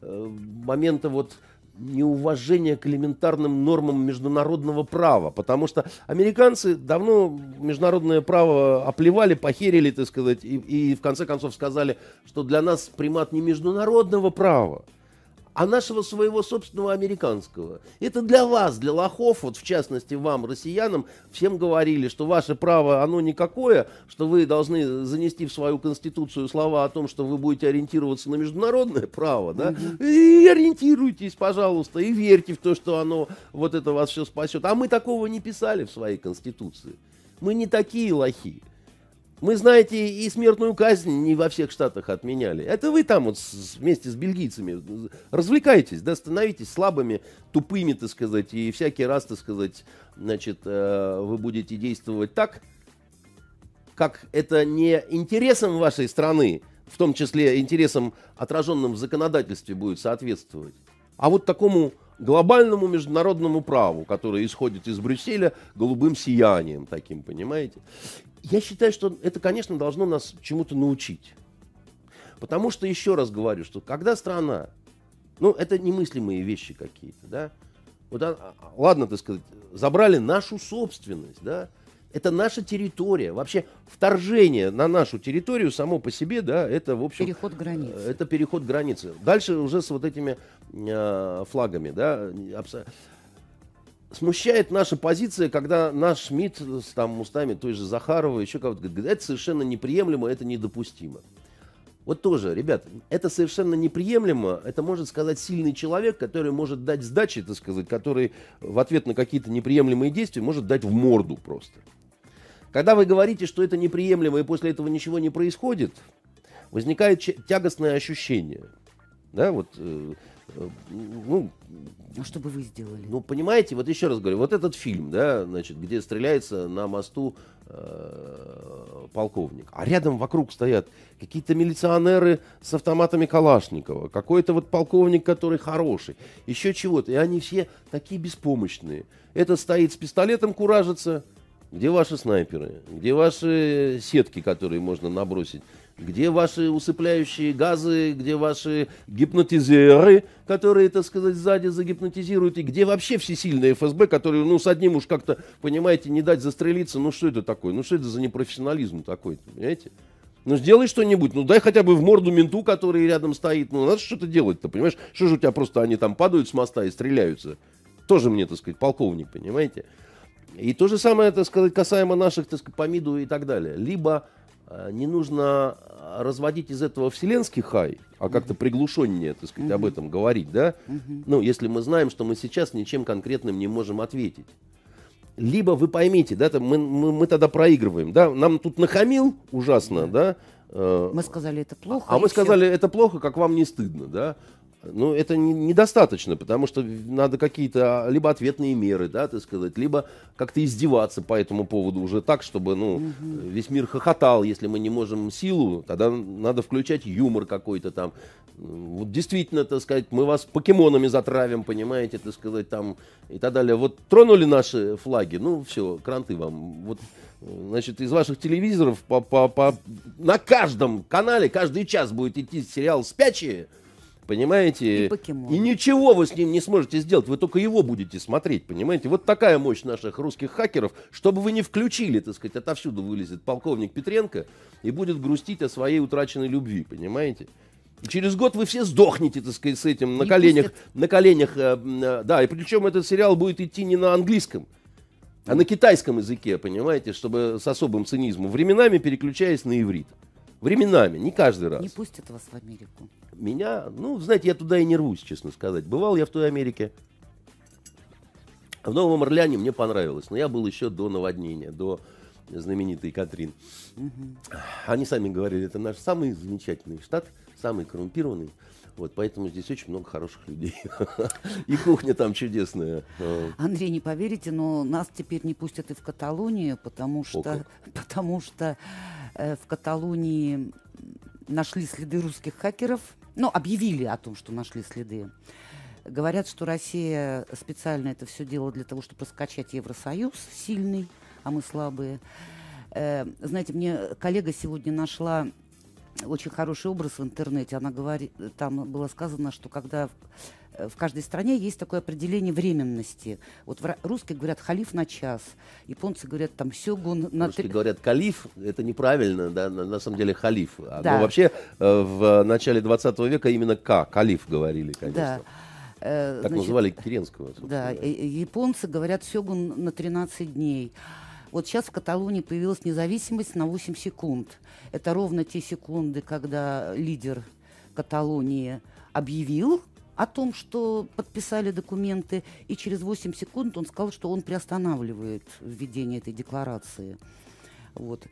э, момента вот неуважения к элементарным нормам международного права, потому что американцы давно международное право оплевали, похерили, так сказать, и, и в конце концов сказали, что для нас примат не международного права, а нашего своего собственного американского. Это для вас, для лохов, вот в частности вам, россиянам, всем говорили, что ваше право, оно никакое, что вы должны занести в свою конституцию слова о том, что вы будете ориентироваться на международное право, да, и ориентируйтесь, пожалуйста, и верьте в то, что оно вот это вас все спасет. А мы такого не писали в своей конституции. Мы не такие лохи. Мы, знаете, и смертную казнь не во всех штатах отменяли. Это вы там вот с- вместе с бельгийцами развлекаетесь, да, становитесь слабыми, тупыми, так сказать, и всякий раз, так сказать, значит, э, вы будете действовать так, как это не интересам вашей страны, в том числе интересам, отраженным в законодательстве, будет соответствовать, а вот такому глобальному международному праву, которое исходит из Брюсселя голубым сиянием таким, понимаете? Я считаю, что это, конечно, должно нас чему-то научить. Потому что, еще раз говорю, что когда страна, ну, это немыслимые вещи какие-то, да, вот, а- а- ладно, так сказать, забрали нашу собственность, да, это наша территория. Вообще вторжение на нашу территорию само по себе, да, это, в общем... Переход границ. э, Это переход границы. Дальше уже с вот этими э, флагами, да, абсо- смущает наша позиция, когда наш МИД с там устами той же Захарова, еще кого-то говорит, это совершенно неприемлемо, это недопустимо. Вот тоже, ребят, это совершенно неприемлемо. Это может сказать сильный человек, который может дать сдачи, так сказать, который в ответ на какие-то неприемлемые действия может дать в морду просто. Когда вы говорите, что это неприемлемо и после этого ничего не происходит, возникает тягостное ощущение. Да, вот, э, ну, А что бы вы сделали? ну, понимаете, вот еще раз говорю, вот этот фильм, да, значит, где стреляется на мосту э, полковник, а рядом вокруг стоят какие-то милиционеры с автоматами Калашникова, какой-то вот полковник, который хороший, еще чего-то, и они все такие беспомощные. Этот стоит с пистолетом куражится, где ваши снайперы, где ваши сетки, которые можно набросить, где ваши усыпляющие газы, где ваши гипнотизеры, которые, так сказать, сзади загипнотизируют, и где вообще всесильные ФСБ, которые, ну, с одним уж как-то, понимаете, не дать застрелиться, ну, что это такое? Ну, что это за непрофессионализм такой, понимаете? Ну, сделай что-нибудь, ну, дай хотя бы в морду менту, который рядом стоит, ну, надо что-то делать-то, понимаешь? Что же у тебя просто они там падают с моста и стреляются? Тоже мне, так сказать, полковник, понимаете? И то же самое, так сказать, касаемо наших, так сказать, помиду и так далее. Либо не нужно э, разводить из этого вселенский хай, а как-то приглушеннее, так сказать, об этом говорить, да? Ну, если мы знаем, что мы сейчас ничем конкретным не можем ответить. Либо вы поймите, да, там мы, мы, мы тогда проигрываем, да, нам тут нахамил ужасно, да, э, Мы сказали, это плохо. а мы сказали, это плохо, как вам не стыдно, да? Ну, это не- недостаточно, потому что надо какие-то а, либо ответные меры, да, так сказать, либо как-то издеваться по этому поводу уже так, чтобы, ну, весь мир хохотал. Если мы не можем силу, тогда надо включать юмор какой-то там. Вот действительно, так сказать, мы вас покемонами затравим, понимаете, так сказать, там и так далее. Вот тронули наши флаги, ну, все, кранты вам. Вот, значит, из ваших телевизоров по, по, по- на каждом канале каждый час будет идти сериал «Спячие», Понимаете? И покемон. И ничего вы с ним не сможете сделать, вы только его будете смотреть, понимаете? Вот такая мощь наших русских хакеров, чтобы вы не включили, так сказать, отовсюду вылезет полковник Петренко и будет грустить о своей утраченной любви, понимаете? И через год вы все сдохнете, так сказать, с этим на Не коленях, пустят. на коленях, э, э, да, и причем этот сериал будет идти не на английском, а на китайском языке, понимаете, чтобы с особым цинизмом, временами переключаясь на иврит. Временами, не каждый раз. Не пустят вас в Америку. Меня, ну, знаете, я туда и не рвусь, честно сказать. Бывал я в той Америке. В Новом Орлеане мне понравилось, но я был еще до наводнения, до знаменитой Катрин. Они сами говорили, это наш самый замечательный штат, самый коррумпированный. Вот, поэтому здесь очень много хороших людей. И кухня там чудесная. А, Андрей, не поверите, но нас теперь не пустят и в Каталонию, потому что, потому что э, в Каталонии нашли следы русских хакеров. Ну, объявили о том, что нашли следы. Говорят, что Россия специально это все делала для того, чтобы раскачать Евросоюз сильный, а мы слабые. Э, знаете, мне коллега сегодня нашла очень хороший образ в интернете. Она говорит, там было сказано, что когда в, э, в каждой стране есть такое определение временности. Вот русские говорят халиф на час, японцы говорят там сёгун на Русские три- говорят калиф, это неправильно, да, на, на самом деле халиф. А, Да. Но вообще э, в начале 20 века именно К, калиф говорили, Да. конечно. Э, Так значит, называли Керенского. Да, э, японцы говорят сёгун на 13 дней. Вот сейчас в Каталонии появилась независимость на 8 секунд. Это ровно те секунды, когда лидер Каталонии объявил о том, что подписали документы, и через 8 секунд он сказал, что он приостанавливает введение этой декларации. Вот.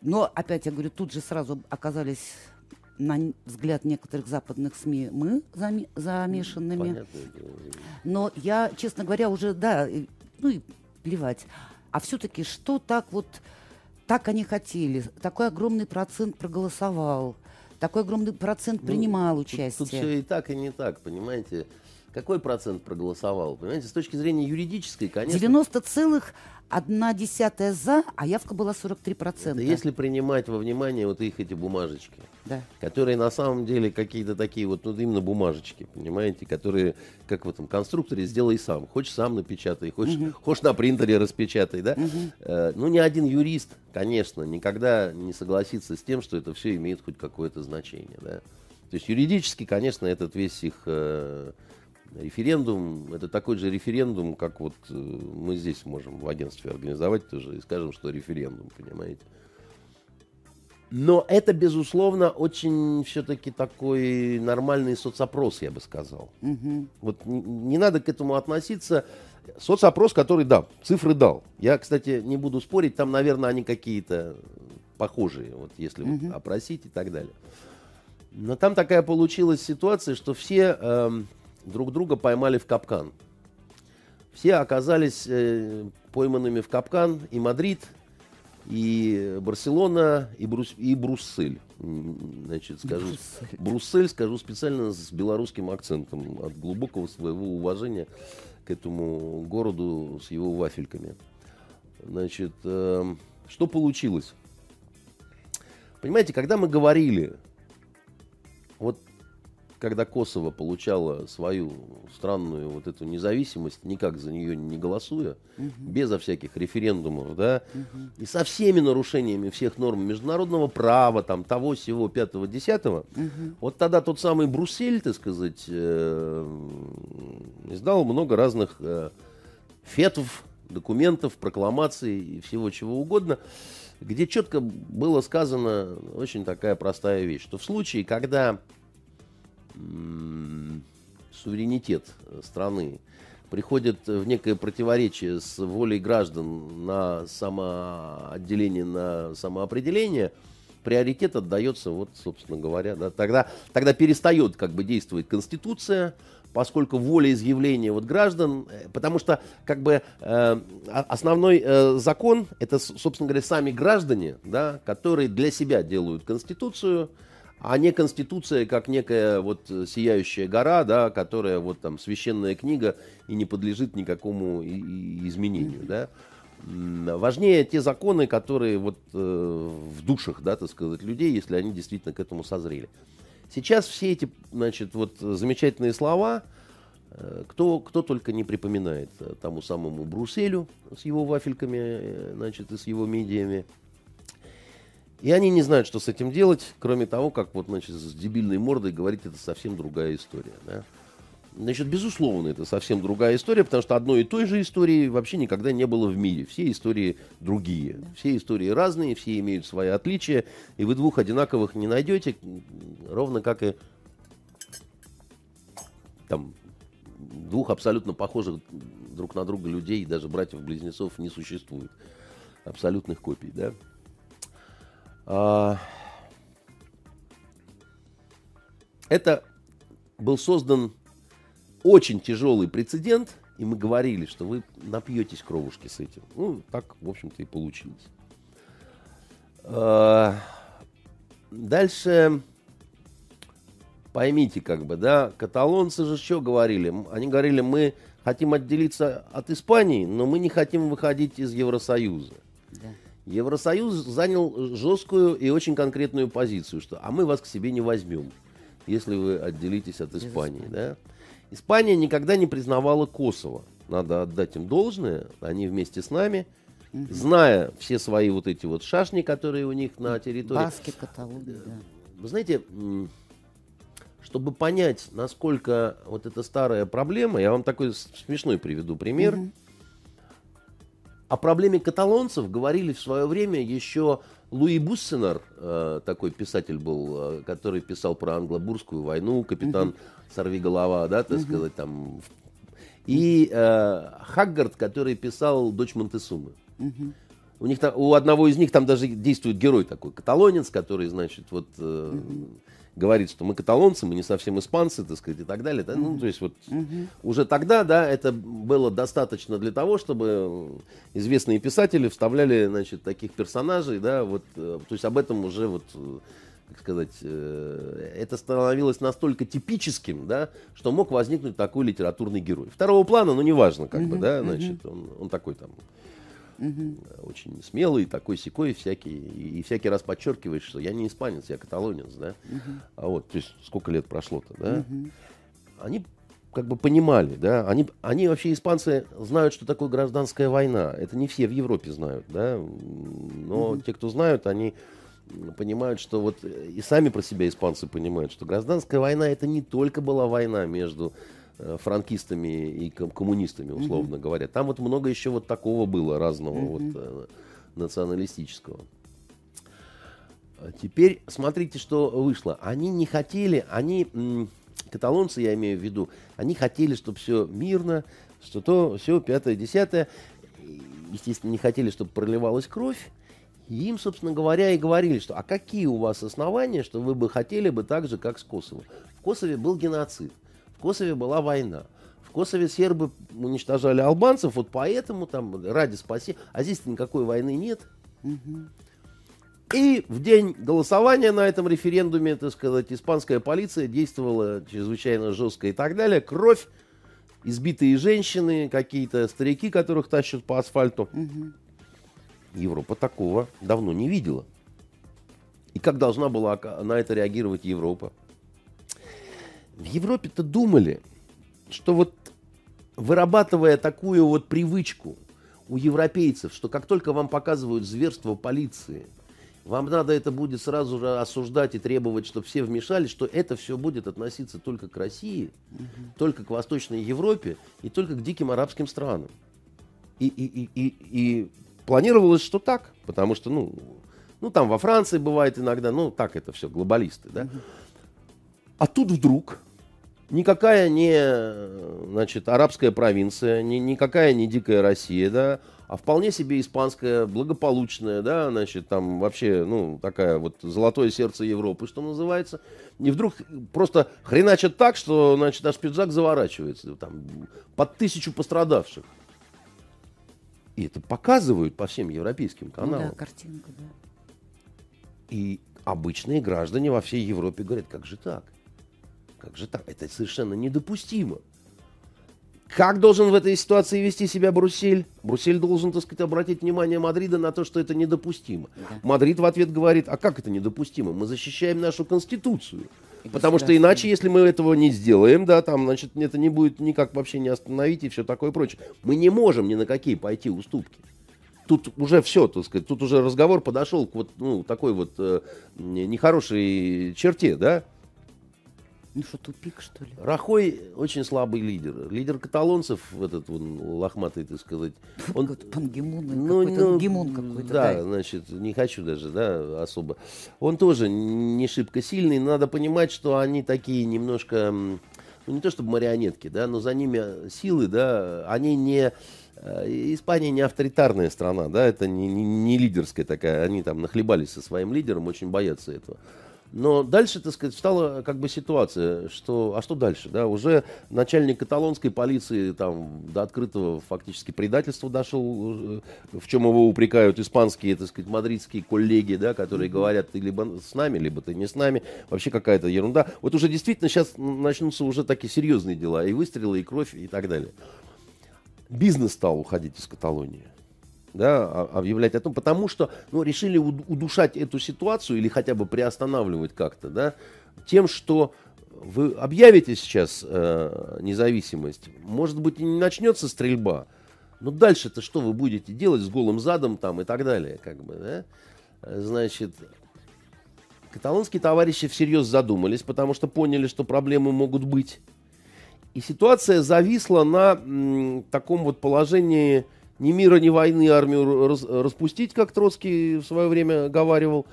Но, опять я говорю, тут же сразу оказались на взгляд некоторых западных СМИ мы заме- замешанными. Понятное дело. Но я, честно говоря, уже, да, ну и плевать. А все-таки что так вот, так они хотели, такой огромный процент проголосовал, такой огромный процент Ну, принимал Тут, участие. все и так, и не так, понимаете? Какой процент проголосовал? Понимаете, с точки зрения юридической, конечно, 90,1 за, а явка была 43%. это если принимать во внимание вот их эти бумажечки, Да. которые на самом деле какие-то такие вот, ну именно бумажечки, понимаете, которые, как в этом конструкторе, сделай сам. Хочешь сам напечатай, хочешь, хочешь на принтере распечатай, да? Э, ну, ни один юрист, конечно, никогда не согласится с тем, что это все имеет хоть какое-то значение, да? То есть юридически, конечно, этот весь их э, референдум, это такой же референдум, как вот э, мы здесь можем в агентстве организовать тоже и скажем, что референдум, понимаете? Но это, безусловно, очень все-таки такой нормальный соцопрос, я бы сказал. Мгм. Вот н- не надо к этому относиться. Соцопрос, который, да, цифры дал. Я, кстати, не буду спорить, там, наверное, они какие-то похожие, вот если вот опросить и так далее. Но там такая получилась ситуация, что все эм, друг друга поймали в капкан. Все оказались э, пойманными в капкан и Мадрид, и Барселона, и, Брус, и Бруссель. Значит, скажу, Бруссель. Бруссель скажу специально с белорусским акцентом, от глубокого своего уважения к этому городу с его вафельками. Значит, э, что получилось? Понимаете, когда мы говорили, вот когда Косово получало свою странную вот эту независимость, никак за нее не голосуя, угу. безо всяких референдумов, да, угу. и со всеми нарушениями всех норм международного права, там, того, всего, пятого, десятого, угу. вот тогда тот самый Бруссель, так сказать, э, издал много разных э, фетов, документов, прокламаций и всего чего угодно, где четко было сказано очень такая простая вещь, что в случае, когда суверенитет страны приходит в некое противоречие с волей граждан на самоотделение, на самоопределение, приоритет отдается, вот, собственно говоря, да, тогда, тогда перестает как бы действовать Конституция, поскольку волеизъявление вот граждан, э, потому что как бы э, основной э, закон это, собственно говоря, сами граждане, да, которые для себя делают Конституцию, а не Конституция как некая вот сияющая гора, да, которая вот там священная книга и не подлежит никакому изменению, да. Важнее те законы, которые вот э, в душах, да, так сказать, людей, если они действительно к этому созрели. Сейчас все эти, значит, вот замечательные слова, э, кто, кто только не припоминает тому самому Брусселю с его вафельками, э, значит, и с его медиами, и они не знают, что с этим делать, кроме того, как вот, значит, с дебильной мордой говорить, это совсем другая история. Да? Значит, безусловно, это совсем другая история, потому что одной и той же истории вообще никогда не было в мире. Все истории другие. Все истории разные, все имеют свои отличия, и вы двух одинаковых не найдете, ровно как и там двух абсолютно похожих друг на друга людей, даже братьев-близнецов не существует. Абсолютных копий, да? А, это был создан очень тяжелый прецедент, и мы говорили, что вы напьетесь кровушки с этим. Ну, так, в общем-то, и получилось. А, дальше поймите, как бы, да, каталонцы же что говорили? Они говорили, мы хотим отделиться от Испании, но мы не хотим выходить из Евросоюза. Да. Евросоюз занял жесткую и очень конкретную позицию, что а мы вас к себе не возьмем, если вы отделитесь от Испании. Да? Испания никогда не признавала Косово. Надо отдать им должное. Они вместе с нами, угу. зная все свои вот эти вот шашни, которые у них на территории. Баски, Каталония, да. Вы знаете, чтобы понять, насколько вот эта старая проблема, я вам такой смешной приведу пример. Угу. О проблеме каталонцев говорили в свое время еще Луи Буссенер, э, такой писатель был, э, который писал про англобурскую войну, капитан угу. Сорвиголова, да, так угу. сказать, там. И э, Хаггард, который писал «Дочь Монтесумы». Угу. У, них, у одного из них там даже действует герой такой, каталонец, который, значит, вот... Э, угу говорит, что мы каталонцы, мы не совсем испанцы, так сказать, и так далее. Да? Ну, то есть вот уже тогда, да, это было достаточно для того, чтобы известные писатели вставляли, значит, таких персонажей, да, вот, э, то есть об этом уже вот э, как сказать, э, это становилось настолько типическим, да, что мог возникнуть такой литературный герой. Второго плана, ну, неважно, как mm бы, да, значит, он, он такой там Угу. Очень смелый, такой секой всякий. И, и всякий раз подчеркивает, что я не испанец, я каталонец, да. Угу. А вот, то есть, сколько лет прошло-то, да. Угу. Они как бы понимали, да, они, они вообще, испанцы, знают, что такое гражданская война. Это не все в Европе знают, да, но угу. те, кто знают, они понимают, что вот и сами про себя испанцы понимают, что гражданская война это не только была война между Э, франкистами и коммунистами, условно mm-hmm. говоря. Там вот много еще вот такого было разного mm-hmm. вот э, националистического. А теперь смотрите, что вышло. Они не хотели, они, каталонцы, я имею в виду, они хотели, чтобы все мирно, что то, все, пятое, десятое. Естественно, не хотели, чтобы проливалась кровь. И им, собственно говоря, и говорили, что а какие у вас основания, что вы бы хотели бы так же, как с Косово. В Косове был геноцид. Косове была война. В Косове сербы уничтожали албанцев, вот поэтому там ради спасения. А здесь никакой войны нет. И в день голосования на этом референдуме, так сказать, испанская полиция действовала чрезвычайно жестко и так далее. Кровь, избитые женщины, какие-то старики, которых тащат по асфальту. Европа такого давно не видела. И как должна была на это реагировать Европа? В Европе-то думали, что вот вырабатывая такую вот привычку у европейцев, что как только вам показывают зверство полиции, вам надо это будет сразу же осуждать и требовать, чтобы все вмешались, что это все будет относиться только к России, угу. только к Восточной Европе и только к диким арабским странам. И, и, и, и, и планировалось, что так, потому что, ну, ну, там во Франции бывает иногда, ну, так это все, глобалисты, да. А тут вдруг никакая не, значит, арабская провинция, ни, никакая не дикая Россия, да, а вполне себе испанская, благополучная, да, значит, там вообще, ну, такая вот золотое сердце Европы, что называется. И вдруг просто хреначат так, что, значит, аж пиджак заворачивается, там, под тысячу пострадавших. И это показывают по всем европейским каналам. да, картинка, да. И обычные граждане во всей Европе говорят, как же так? Как же так? Это совершенно недопустимо. Как должен в этой ситуации вести себя Брюссель? Брюссель должен, так сказать, обратить внимание Мадрида на то, что это недопустимо. Да. Мадрид в ответ говорит, а как это недопустимо? Мы защищаем нашу конституцию. И Потому что иначе, если мы этого не сделаем, да, там, значит, это не будет никак вообще не остановить и все такое прочее. Мы не можем ни на какие пойти уступки тут уже все, так сказать, тут уже разговор подошел к вот ну, такой вот э, нехорошей черте, да? Ну что, тупик, что ли? Рахой очень слабый лидер. Лидер каталонцев, этот он лохматый, так сказать. Он, Пангемун, ну, какой-то, ну, гемун какой-то. Да, да, значит, не хочу даже, да, особо. Он тоже не шибко сильный. Надо понимать, что они такие немножко, ну, не то чтобы марионетки, да, но за ними силы, да, они не Э, Испания не авторитарная страна, да, это не, не, не лидерская такая, они там нахлебались со своим лидером, очень боятся этого. Но дальше, так сказать, стала как бы ситуация, что, а что дальше, да, уже начальник каталонской полиции там до открытого фактически предательства дошел, э, в чем его упрекают испанские, так сказать, мадридские коллеги, да, которые говорят, ты либо с нами, либо ты не с нами, вообще какая-то ерунда. Вот уже действительно сейчас начнутся уже такие серьезные дела, и выстрелы, и кровь, и так далее бизнес стал уходить из Каталонии. Да, а, объявлять о том, потому что ну, решили удушать эту ситуацию или хотя бы приостанавливать как-то, да, тем, что вы объявите сейчас э, независимость, может быть, и не начнется стрельба, но дальше-то что вы будете делать с голым задом там и так далее, как бы, да? Значит, каталонские товарищи всерьез задумались, потому что поняли, что проблемы могут быть. И ситуация зависла на м, таком вот положении ни мира, ни войны армию раз, распустить, как Троцкий в свое время говаривал.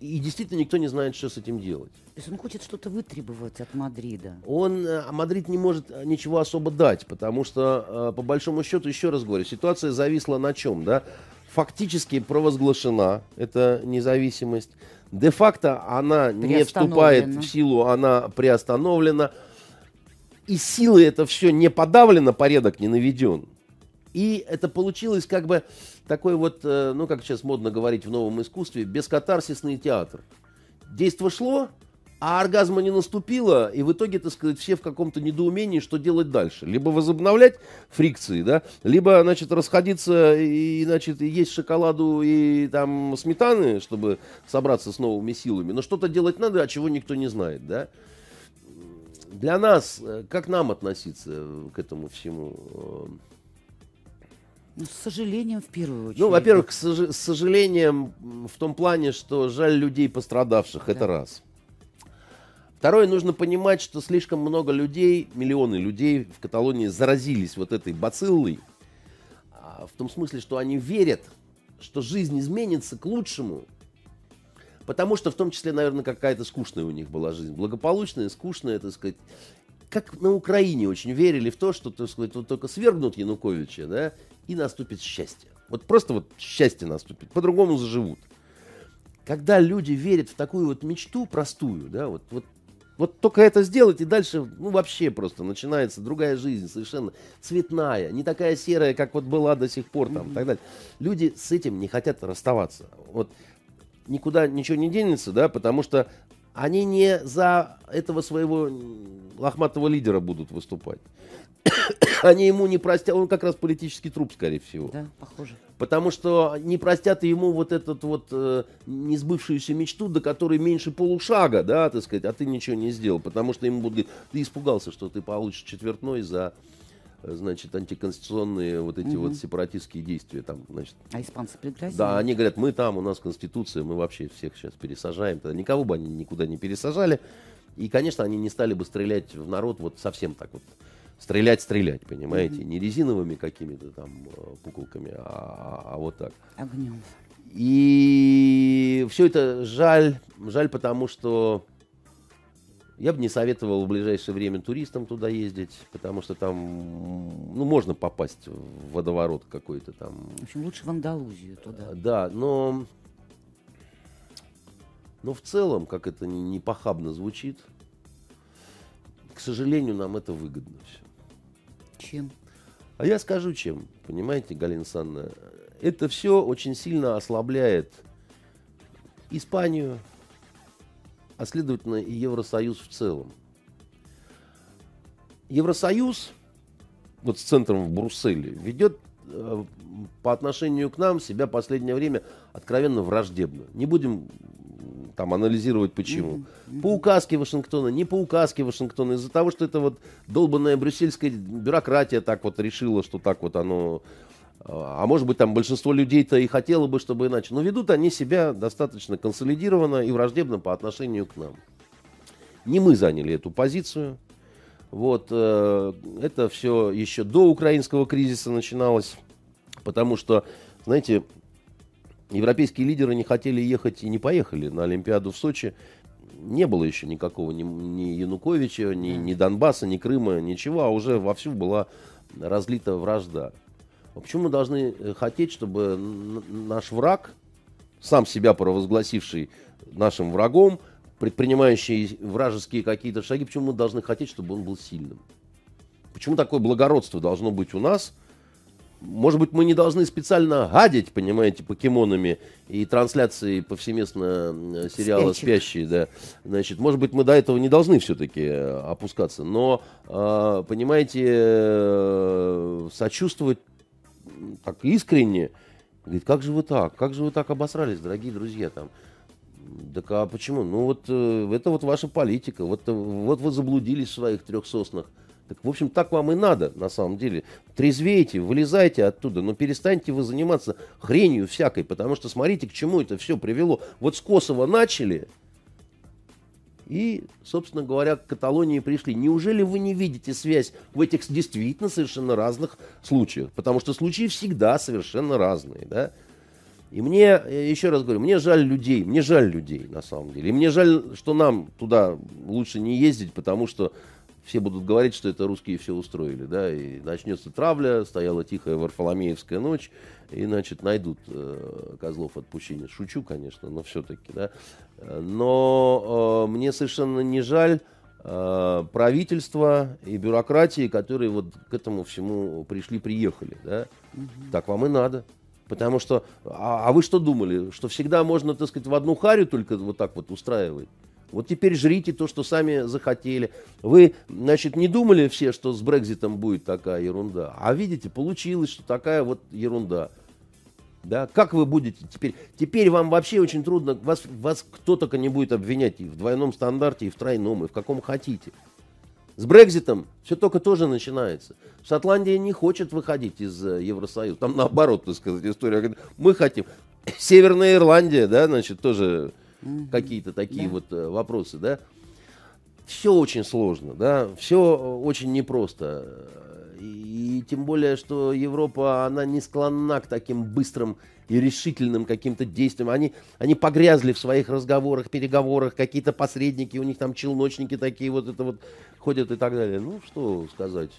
И действительно никто не знает, что с этим делать. То есть он хочет что-то вытребовать от Мадрида. Он, а Мадрид не может ничего особо дать, потому что, э, по большому счету, еще раз говорю, ситуация зависла на чем, да? Фактически провозглашена эта независимость. Де-факто она не вступает в силу, она приостановлена и силы это все не подавлено, порядок не наведен. И это получилось как бы такой вот, э, ну как сейчас модно говорить в новом искусстве, бескатарсисный театр. Действо шло, а оргазма не наступило, и в итоге, так сказать, все в каком-то недоумении, что делать дальше. Либо возобновлять фрикции, да, либо, значит, расходиться и, значит, есть шоколаду и там сметаны, чтобы собраться с новыми силами. Но что-то делать надо, а чего никто не знает, да. Для нас, э, как нам относиться к этому всему? Ну, с сожалением, в первую очередь. Ну, во-первых, с, с сожалением в том плане, что жаль людей пострадавших, да. это раз. Второе, нужно понимать, что слишком много людей, миллионы людей в Каталонии заразились вот этой бациллой, а, в том смысле, что они верят, что жизнь изменится к лучшему, Потому что в том числе, наверное, какая-то скучная у них была жизнь. Благополучная, скучная, так сказать. Как на Украине очень верили в то, что, так сказать, вот только свергнут Януковича, да, и наступит счастье. Вот просто вот счастье наступит. По-другому заживут. Когда люди верят в такую вот мечту простую, да, вот, вот Вот только это сделать, и дальше, ну, вообще просто начинается другая жизнь, совершенно цветная, не такая серая, как вот была до сих пор там, и так далее. Люди с этим не хотят расставаться. Вот никуда ничего не денется, да, потому что они не за этого своего лохматого лидера будут выступать. Они ему не простят, он как раз политический труп, скорее всего. Да, похоже. Потому что не простят ему вот этот вот э, несбывшуюся мечту, до которой меньше полушага, да, так сказать, а ты ничего не сделал. Потому что ему будут говорить, ты испугался, что ты получишь четвертной за значит, антиконституционные вот эти угу. вот сепаратистские действия там, значит. А испанцы пригрозили? Да, они говорят, мы там, у нас конституция, мы вообще всех сейчас пересажаем. Тогда никого бы они никуда не пересажали. И, конечно, они не стали бы стрелять в народ вот совсем так вот. Стрелять, стрелять, понимаете? Не резиновыми какими-то там э, пуколками, а, а, а вот так. Огнем. И все это жаль, жаль, потому что я бы не советовал в ближайшее время туристам туда ездить, потому что там, ну, можно попасть в водоворот какой-то там. В общем, лучше в Андалузию туда. Да, но, но в целом, как это не похабно звучит, к сожалению, нам это выгодно все. Чем? А я скажу чем, понимаете, Галина Санна, это все очень сильно ослабляет Испанию, а следовательно и Евросоюз в целом. Евросоюз, вот с центром в Брюсселе, ведет э, по отношению к нам себя последнее время откровенно враждебно. Не будем там анализировать почему. Mm-hmm. По указке Вашингтона, не по указке Вашингтона, из-за того, что это вот долбанная брюссельская бюрократия так вот решила, что так вот оно а, а может быть, там большинство людей-то и хотело бы, чтобы иначе. Но ведут они себя достаточно консолидированно и враждебно по отношению к нам. Не мы заняли эту позицию. Вот, э, это все еще до украинского кризиса начиналось, потому что, знаете, европейские лидеры не хотели ехать и не поехали на Олимпиаду в Сочи. Не было еще никакого ни, ни Януковича, ни, ни Донбасса, ни Крыма, ничего, а уже вовсю была разлита вражда. А почему мы должны э, хотеть, чтобы наш враг, сам себя провозгласивший нашим врагом, предпринимающий вражеские какие-то шаги, почему мы должны хотеть, чтобы он был сильным? Почему такое благородство должно быть у нас? Может быть, мы не должны специально гадить, понимаете, покемонами и трансляцией повсеместно сериала Спящих. «Спящие», да. Значит, может быть, мы до этого не должны все-таки э, опускаться. Но, а, понимаете, э, сочувствовать так искренне, говорит, как же вы так, как же вы так обосрались, дорогие друзья, там. Так а почему? Ну вот э, это вот ваша политика, вот, э, вот вы заблудились в своих трех соснах. Так, в общем, так вам и надо, на самом деле. Трезвейте, вылезайте оттуда, но перестаньте вы заниматься хренью всякой, потому что смотрите, к чему это все привело. Вот с Косово начали, и, собственно говоря, к Каталонии пришли. Неужели вы не видите связь в этих действительно совершенно разных случаях? Потому что случаи всегда совершенно разные, да? И мне, еще раз говорю, мне жаль людей, мне жаль людей на самом деле. И мне жаль, что нам туда лучше не ездить, потому что все будут говорить, что это русские все устроили, да, и начнется травля, стояла тихая Варфоломеевская ночь, и, значит, найдут э, козлов отпущения. Шучу, конечно, но все-таки, да. Но э, мне совершенно не жаль э, правительства и бюрократии, которые вот к этому всему пришли, приехали, да. Угу. Так вам и надо. Потому что, а, а вы что думали, что всегда можно, так сказать, в одну харю только вот так вот устраивать? Вот теперь жрите то, что сами захотели. Вы, значит, не думали все, что с Брекзитом будет такая ерунда. А видите, получилось, что такая вот ерунда. Да? Как вы будете теперь? Теперь вам вообще очень трудно, вас, вас кто только не будет обвинять и в двойном стандарте, и в тройном, и в каком хотите. С Брекзитом все только тоже начинается. Шотландия не хочет выходить из э, Евросоюза. Там наоборот, так сказать, история. Мы хотим. Северная Ирландия, да, значит, тоже mm-hmm. какие-то такие да. вот э, вопросы, да. Все очень сложно, да, все очень непросто. И, и тем более, что Европа, она не склонна к таким быстрым и решительным каким-то действиям. Они, они погрязли в своих разговорах, переговорах, какие-то посредники, у них там челночники такие вот это вот ходят и так далее. Ну, что сказать.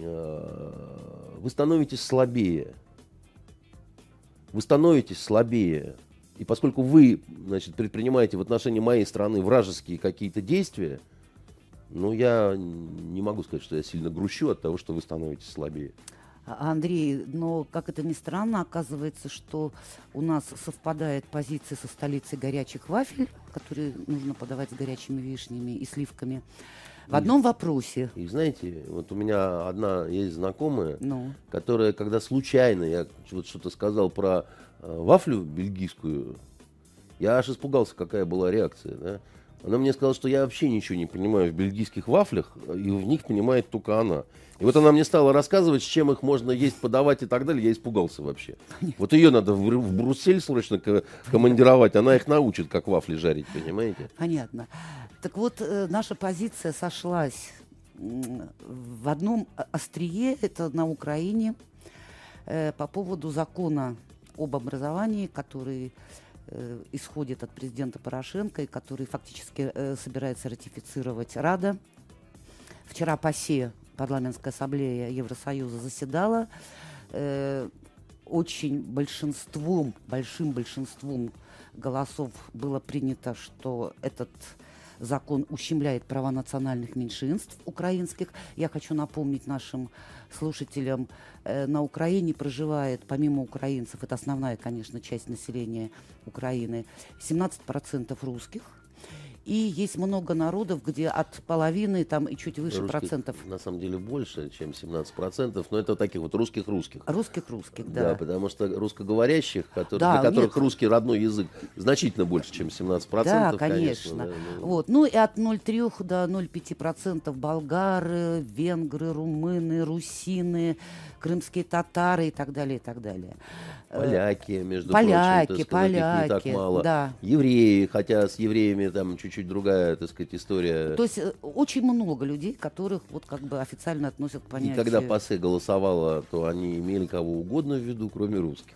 Э, вы становитесь слабее. Вы становитесь слабее И поскольку вы, значит, предпринимаете в отношении моей страны вражеские какие-то действия, ну, я не могу сказать, что я сильно грущу от того, что вы становитесь слабее. А, Андрей, но, как это ни странно, оказывается, что у нас совпадает позиция со столицей горячих вафель, которые нужно подавать с горячими вишнями и сливками. В одном вопросе. И знаете, вот у меня одна есть знакомая, Ну, которая, когда случайно я вот что-то сказал про вафлю бельгийскую, я аж испугался, какая была реакция. Да? Она мне сказала, что я вообще ничего не понимаю в бельгийских вафлях, и в них понимает только она. И вот она мне стала рассказывать, с чем их можно есть, подавать и так далее. Я испугался вообще. Вот ее надо в, в Бруссель срочно ко- командировать. Она их научит, как вафли жарить, понимаете? понятно. Так вот, э, наша позиция сошлась в одном о- острие, это на Украине, э, по поводу закона об образовании, который э, исходит от президента Порошенко и который фактически э, собирается ратифицировать Рада. Вчера ПАСЕ, парламентская ассамблея Евросоюза, заседала. Э, очень большинством, большим большинством голосов было принято, что этот закон ущемляет права национальных меньшинств украинских. Я хочу напомнить нашим слушателям, э, на Украине проживает, помимо украинцев, это основная, конечно, часть населения Украины, 17% русских. И есть много народов, где от половины там и чуть выше Русских, процентов На самом деле больше, чем 17%, но это таких вот русских-русских. русских-русских, Да. да. потому что русскоговорящих, которые, Да, для которых нет. русский родной язык значительно больше, чем 17%. Да, конечно. да, ну. Вот. Ну и от 0,3 до 0,5% болгары, венгры, румыны, русины, крымские татары и так далее, и так далее. Э, Поляки, между поляки, прочим, так сказать, их не так поляки, мало. да. Евреи, хотя с евреями там чуть-чуть другая, так сказать, история. То есть э, очень много людей, которых вот как бы официально относят к И понятию... когда ПАСЕ голосовала, то они имели кого угодно в виду, кроме русских.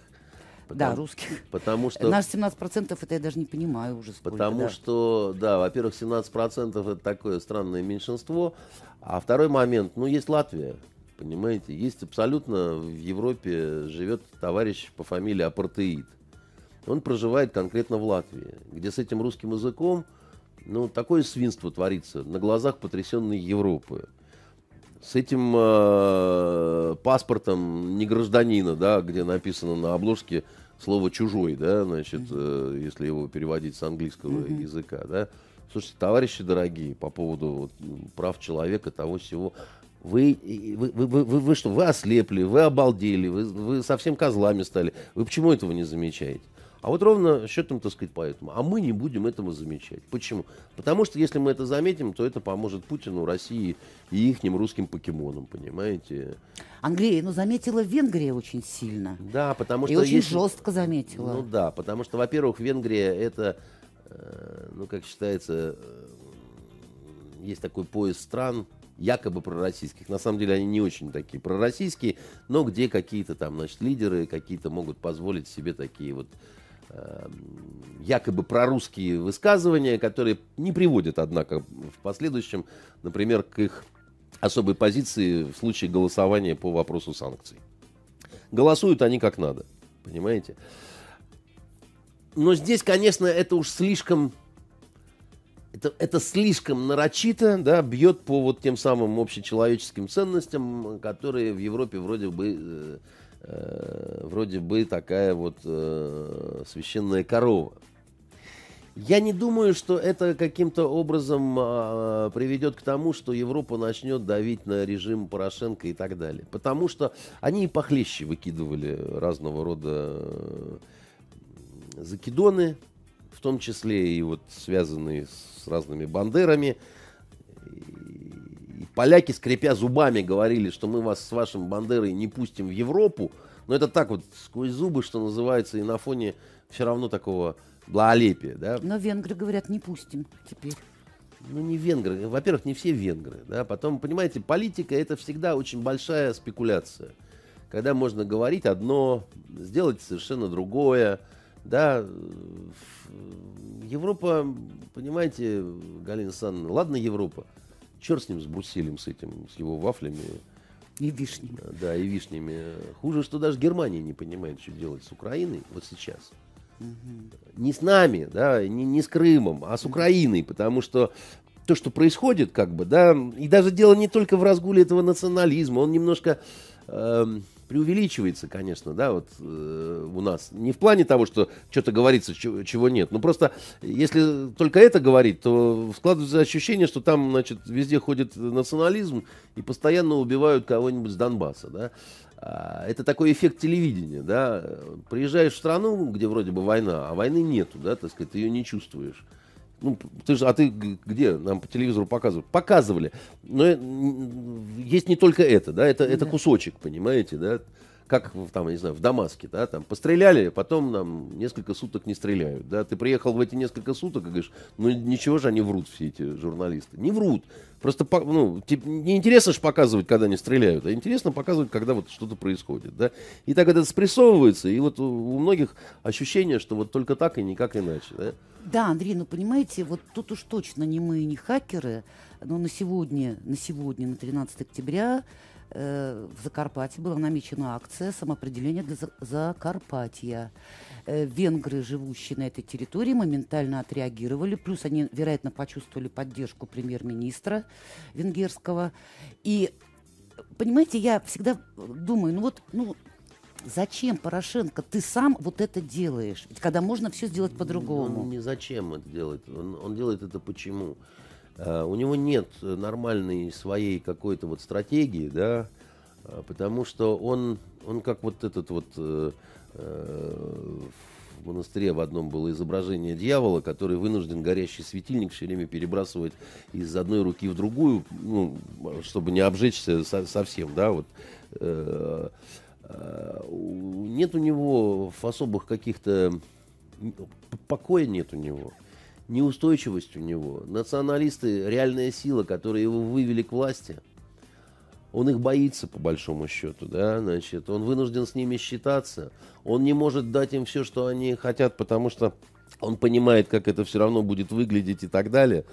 Да, Потому- русских. Потому что Наш 17% это я даже не понимаю уже сколько. Потому да. что, да, во-первых, 17% это такое странное меньшинство. А второй момент, ну, есть Латвия, понимаете, есть абсолютно в Европе живет товарищ по фамилии Апартеид. Он проживает конкретно в Латвии, где с этим русским языком, ну, такое свинство творится на глазах потрясенной Европы. С этим э, паспортом не гражданина, да, где написано на обложке слово чужой, да, значит, э, если его переводить с английского языка, да. Слушайте, товарищи дорогие, по поводу вот, прав человека, того всего, вы, и- вы, вы, вы, вы- вы что, вы ослепли, вы обалдели, вы, вы совсем козлами стали. Вы почему этого не замечаете? А вот ровно счетом, так сказать, поэтому. А мы не будем этого замечать. Почему? Потому что если мы это заметим, то это поможет Путину, России и ихним русским покемонам, понимаете? Англия, ну заметила Венгрия очень сильно. Да, потому И что... очень если- жестко заметила. Ну да, потому что, во-первых, Венгрия это, э, ну как считается, э, есть такой пояс стран, якобы пророссийских. На самом деле они не очень такие пророссийские, но где какие-то там, значит, лидеры какие-то могут позволить себе такие вот э, якобы прорусские высказывания, которые не приводят, однако, в последующем, например, к их особой позиции в случае голосования по вопросу санкций. Голосуют они как надо, понимаете? Но здесь, конечно, это уж слишком... Это, это слишком нарочито, да, бьет по вот тем самым общечеловеческим ценностям, которые в Европе вроде бы, э, э, вроде бы такая вот э, священная корова. Я не думаю, что это каким-то образом а, приведет к тому, что Европа начнет давить на режим Порошенко и так далее. Потому что они и похлеще выкидывали разного рода э, закидоны, в том числе и вот связанные с разными бандерами. И поляки, скрипя зубами, говорили, что мы вас с вашим бандерой не пустим в Европу. Но это так вот сквозь зубы, что называется, и на фоне все равно такого благолепия, да. Но венгры говорят, не пустим теперь. Ну, не венгры. Во-первых, не все венгры. Да? Потом, понимаете, политика это всегда очень большая спекуляция. Когда можно говорить одно, сделать совершенно другое. Да? Европа, понимаете, Галина Александровна, ладно Европа, черт с ним, с Брусселем, с этим, с его вафлями, И вишни. да, и вишнями. Хуже, что даже Германия не понимает, что делать с Украиной вот сейчас. Не с нами, да, не, не с Крымом, а с Украиной, потому что то, что происходит, как бы, да, и даже дело не только в разгуле этого национализма, он немножко э, преувеличивается, конечно, да, вот э, у нас. Не в плане того, что что-то говорится, чего, чего нет. Но просто, если только это говорить, то складывается ощущение, что там, значит, везде ходит национализм и постоянно убивают кого-нибудь с Донбасса, да. А, это такой эффект телевидения, да. Приезжаешь в страну, где вроде бы война, а войны нету, да, так сказать, ты ее не чувствуешь. Ну, ты же, а ты где нам по телевизору показывают? Показывали. Но есть не только это, да, это, это кусочек, понимаете, да как там, я не знаю, в Дамаске, да, там постреляли, потом нам несколько суток не стреляют, да, ты приехал в эти несколько суток и говоришь, ну ничего же они врут все эти журналисты, не врут, просто, ну, не интересно же показывать, когда они стреляют, а интересно показывать, когда вот что-то происходит, да, и так это спрессовывается, и вот у многих ощущение, что вот только так и никак иначе, да. Да, Андрей, ну понимаете, вот тут уж точно не мы, не хакеры, но на сегодня, на сегодня, на 13 октября в Закарпатье была намечена акция самоопределения для Закарпатья. Э, венгры, живущие на этой территории, моментально отреагировали. Плюс они, вероятно, почувствовали поддержку премьер-министра венгерского. И, понимаете, я всегда думаю, ну вот, ну, Зачем, Порошенко, ты сам вот это делаешь? Ведь когда можно все сделать по-другому. Он не зачем это делает. Он, он делает это почему? Э, у него нет нормальной своей какой-то вот стратегии, да, э, потому что он, он как вот этот вот э, в монастыре в одном было изображение дьявола, который вынужден горящий светильник все время перебрасывать из одной руки в другую, ну, чтобы не обжечься совсем, да, вот. Нет у него особых каких-то покоя нет у него неустойчивость у него. Националисты, реальная сила, которая его вывели к власти, он их боится, по большому счету, да, значит, он вынужден с ними считаться, он не может дать им все, что они хотят, потому что он понимает, как это все равно будет выглядеть и так далее.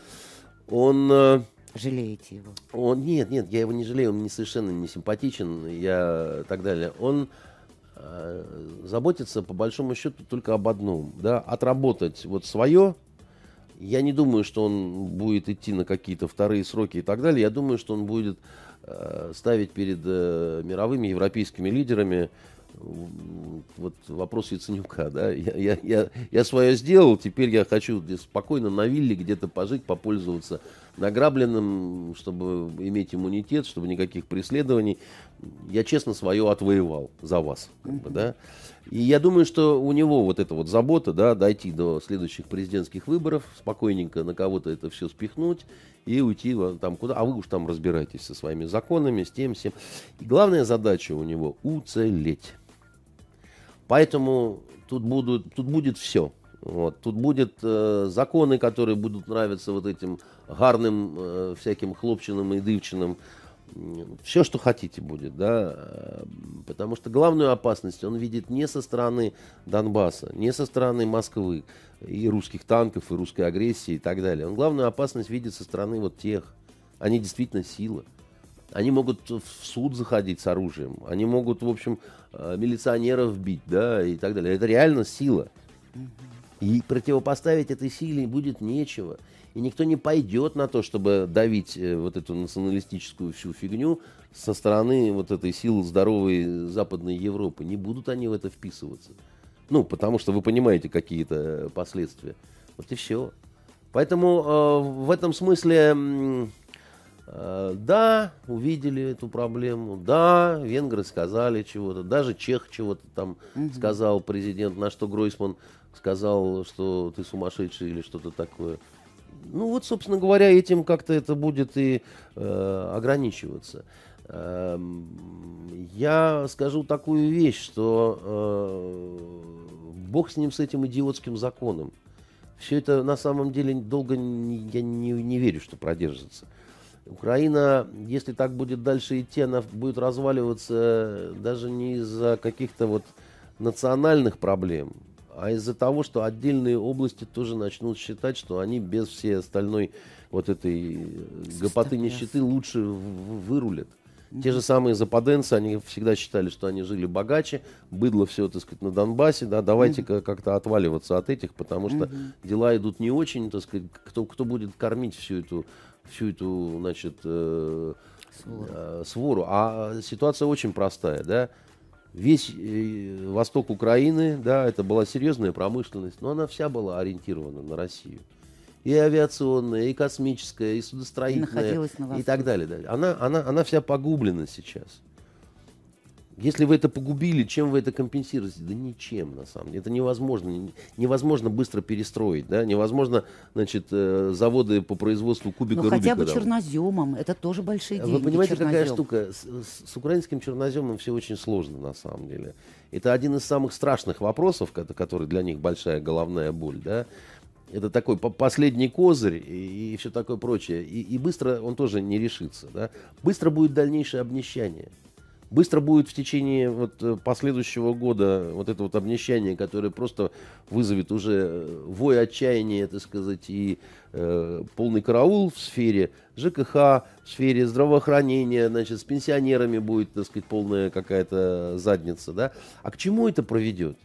Он... Э, Жалеете его? Он, нет, нет, я его не жалею, он мне совершенно не симпатичен, я так далее. Он э, заботится, по большому счету, только об одном, да, отработать вот свое, я не думаю, что он будет идти на какие-то вторые сроки и так далее. Я думаю, что он будет э, ставить перед э, мировыми европейскими лидерами вот вопрос Яценюка, да, я, я, я, я свое сделал, теперь я хочу спокойно на вилле где-то пожить, попользоваться награбленным, чтобы иметь иммунитет, чтобы никаких преследований. Я честно свое отвоевал за вас, как бы, да. И я думаю, что у него вот эта вот забота, да, дойти до следующих президентских выборов, спокойненько на кого-то это все спихнуть и уйти там куда, а вы уж там разбирайтесь со своими законами, с тем, всем. И главная задача у него уцелеть. Поэтому тут, будут, тут будет все. Вот. Тут будут э, законы, которые будут нравиться вот этим гарным э, всяким хлопчиным и дывчиным. Все, что хотите будет, да. Э, потому что главную опасность он видит не со стороны Донбасса, не со стороны Москвы и русских танков, и русской агрессии и так далее. Он главную опасность видит со стороны вот тех. Они действительно сила. Они могут в суд заходить с оружием. Они могут, в общем, э, милиционеров бить, да, и так далее. Это реально сила. И противопоставить этой силе будет нечего. И никто не пойдет на то, чтобы давить э, вот эту националистическую всю фигню со стороны вот этой силы здоровой Западной Европы. Не будут они в это вписываться. Ну, потому что вы понимаете какие-то последствия. Вот и все. Поэтому э, в этом смысле Э, да, увидели эту проблему, да, венгры сказали чего-то, даже чех чего-то там угу. сказал президент, на что Гройсман сказал, что ты сумасшедший или что-то такое. Ну вот, собственно говоря, этим как-то это будет и э, ограничиваться. Э, я скажу такую вещь, что э, бог с ним, с этим идиотским законом. Все это на самом деле долго не, я не, не верю, что продержится. Украина, если так будет дальше идти, она будет разваливаться даже не из-за каких-то вот национальных проблем, а из-за того, что отдельные области тоже начнут считать, что они без всей остальной вот этой гопоты нищеты лучше вырулят. Те же самые западенцы, они всегда считали, что они жили богаче, быдло все, так сказать, на Донбассе, да, давайте-ка как-то отваливаться от этих, потому что дела идут не очень, так сказать, кто, кто будет кормить всю эту, всю эту, значит, э, Свору. э, свору. А ситуация очень простая, да. Весь э, восток Украины, да, это была серьезная промышленность, но она вся была ориентирована на Россию. И авиационная, и космическая, и судостроительная, и Востоке. так далее. да. Она, она, она вся погублена сейчас. Если вы это погубили, чем вы это компенсируете? Да ничем, на самом деле. Это невозможно. Не- Невозможно быстро перестроить. Да? Невозможно, значит, э, заводы по производству кубика Ну хотя бы черноземом, это тоже большие деньги. Вы понимаете, какая чернозем. штука? С, с- украинским черноземом все очень сложно, на самом деле. Это один из самых страшных вопросов, ко- который для них большая головная боль, да? Это такой по- последний козырь и, все такое прочее. И, и быстро он тоже не решится, да? Быстро будет дальнейшее обнищание. Быстро будет в течение вот э, последующего года вот это вот обнищание, которое просто вызовет уже э, вой отчаяния, так сказать, и э, полный караул в сфере ЖКХ, в сфере здравоохранения, значит, с пенсионерами будет, так сказать, полная какая-то задница, да. А к чему это проведет?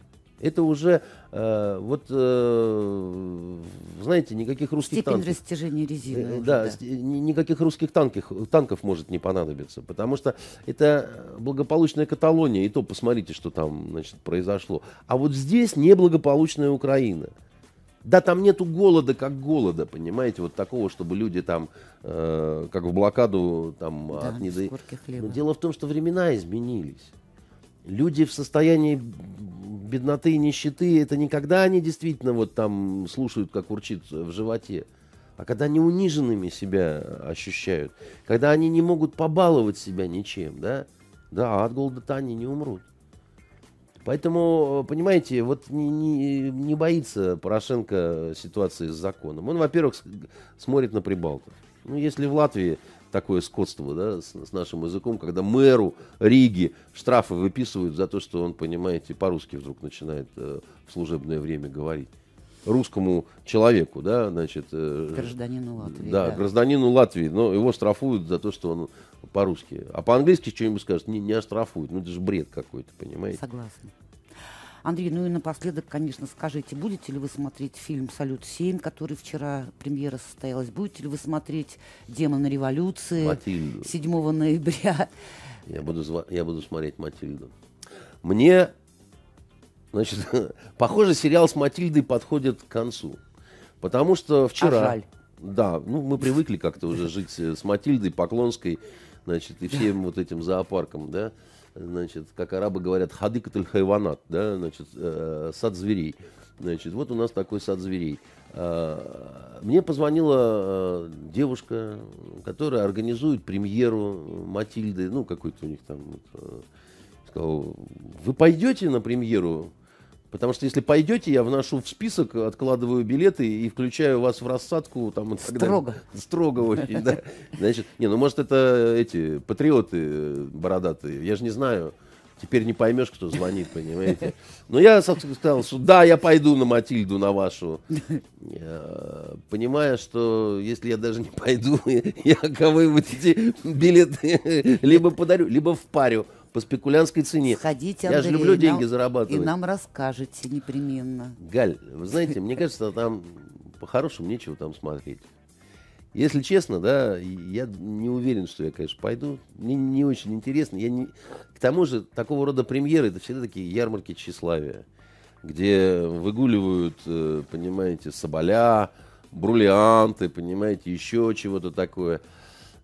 Это уже, э, вот, э, знаете, никаких русских Степень танков. растяжения резины. Э, уже, Да, ни- никаких русских танков, танков может не понадобиться, потому что это благополучная Каталония, и то посмотрите, что там значит, произошло. А вот здесь неблагополучная Украина. Да, там нету голода, как голода, понимаете, вот такого, чтобы люди там, э, как в блокаду, там, Да, от недо- Но дело в том, что времена изменились. Люди в состоянии бедноты и нищеты, это не когда они действительно вот там слушают, как урчит в животе, а когда они униженными себя ощущают, когда они не могут побаловать себя ничем, да, да, от голода-то они не умрут. Поэтому, э, понимаете, вот не, не, не боится Порошенко ситуации с законом. Он, во-первых, смотрит на Прибалтов. Ну, если в Латвии такое скотство, да, с, с нашим языком, когда мэру Риги штрафы выписывают за то, что он, понимаете, по-русски вдруг начинает э, в служебное время говорить. Русскому человеку, да, значит... э, Гражданину Латвии. да, гражданину Латвии, но его штрафуют за то, что он по-русски. А по-английски что-нибудь скажет, не, не оштрафуют. Ну, это же бред какой-то, понимаете? Согласна. Андрей, ну и напоследок, конечно, скажите, будете ли вы смотреть фильм «Салют-7», который вчера премьера состоялась? Будете ли вы смотреть «Демоны революции» Матильду. 7 ноября? Я буду, я буду смотреть Матильду. Мне, значит, похоже, сериал с Матильдой подходит к концу. Потому что вчера... А жаль. Да, ну мы привыкли как-то уже жить с Матильдой, Поклонской, значит, и всем вот этим зоопарком, да. Значит, как арабы говорят, хадыкатель хайванат, да, значит, э, сад зверей. Значит, вот у нас такой сад зверей. А, Мне позвонила э, девушка, которая организует премьеру Матильды, ну, какой-то у них там, вот, э, сказал, вы пойдете на премьеру? Потому что если пойдете, я вношу в список, откладываю билеты и включаю вас в рассадку. Там. Строго. Строго очень, да. Значит, не, ну может это эти патриоты бородатые, я же не знаю. Теперь не поймешь, кто звонит, понимаете. Но я сказал, что да, я пойду на Матильду, на вашу. Я, Понимая, что если я даже не пойду, я кого-нибудь эти билеты либо подарю, либо впарю по спекулянтской цене. Сходите, Я же Андрей, люблю нам- деньги И зарабатывать. нам расскажете непременно. Галь, вы знаете, мне кажется, там по-хорошему нечего там смотреть. Если честно, да, я не уверен, что я, конечно, пойду. Мне не очень интересно. Я не... К тому же, такого рода премьеры, это всегда такие ярмарки тщеславия, где выгуливают, э, понимаете, соболя, бриллианты, понимаете, еще чего-то такое.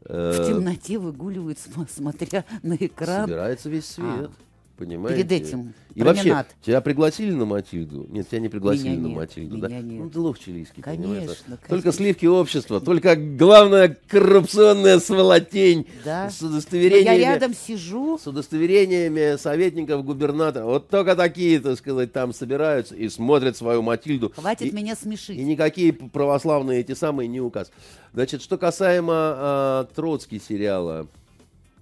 Э, В темноте выгуливают, см- смотря на экран. Собирается весь свет. Понимаете? Перед этим И вообще, тебя пригласили на Матильду? Нет, тебя не пригласили Меня на нет, Матильду. меня да? нет. Ну, ты лох чилийский, понимаешь, Конечно, да? конечно. Только сливки общества, только главная коррупционная сволотень Да. с Но удостоверениями. я рядом сижу, С удостоверениями советников губернатора. Вот только такие, так сказать, там собираются и смотрят свою Матильду. хватит И- меня и смешить. никакие п- православные эти самые не указ. Значит, что касаемо а, Троцкий сериала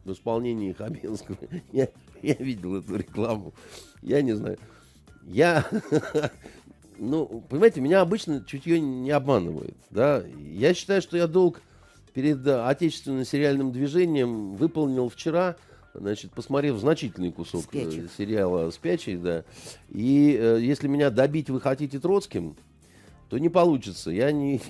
в исполнении Хабенского, я, я видел эту рекламу. Я не знаю. Я, ну, понимаете, меня обычно чутье не обманывает, да. Я считаю, что я долг перед отечественным сериальным движением выполнил вчера, значит, посмотрев значительный кусок э, «Спячих». сериала «Спячий», да. И э, если меня добить вы хотите Троцким, то не получится. Я не...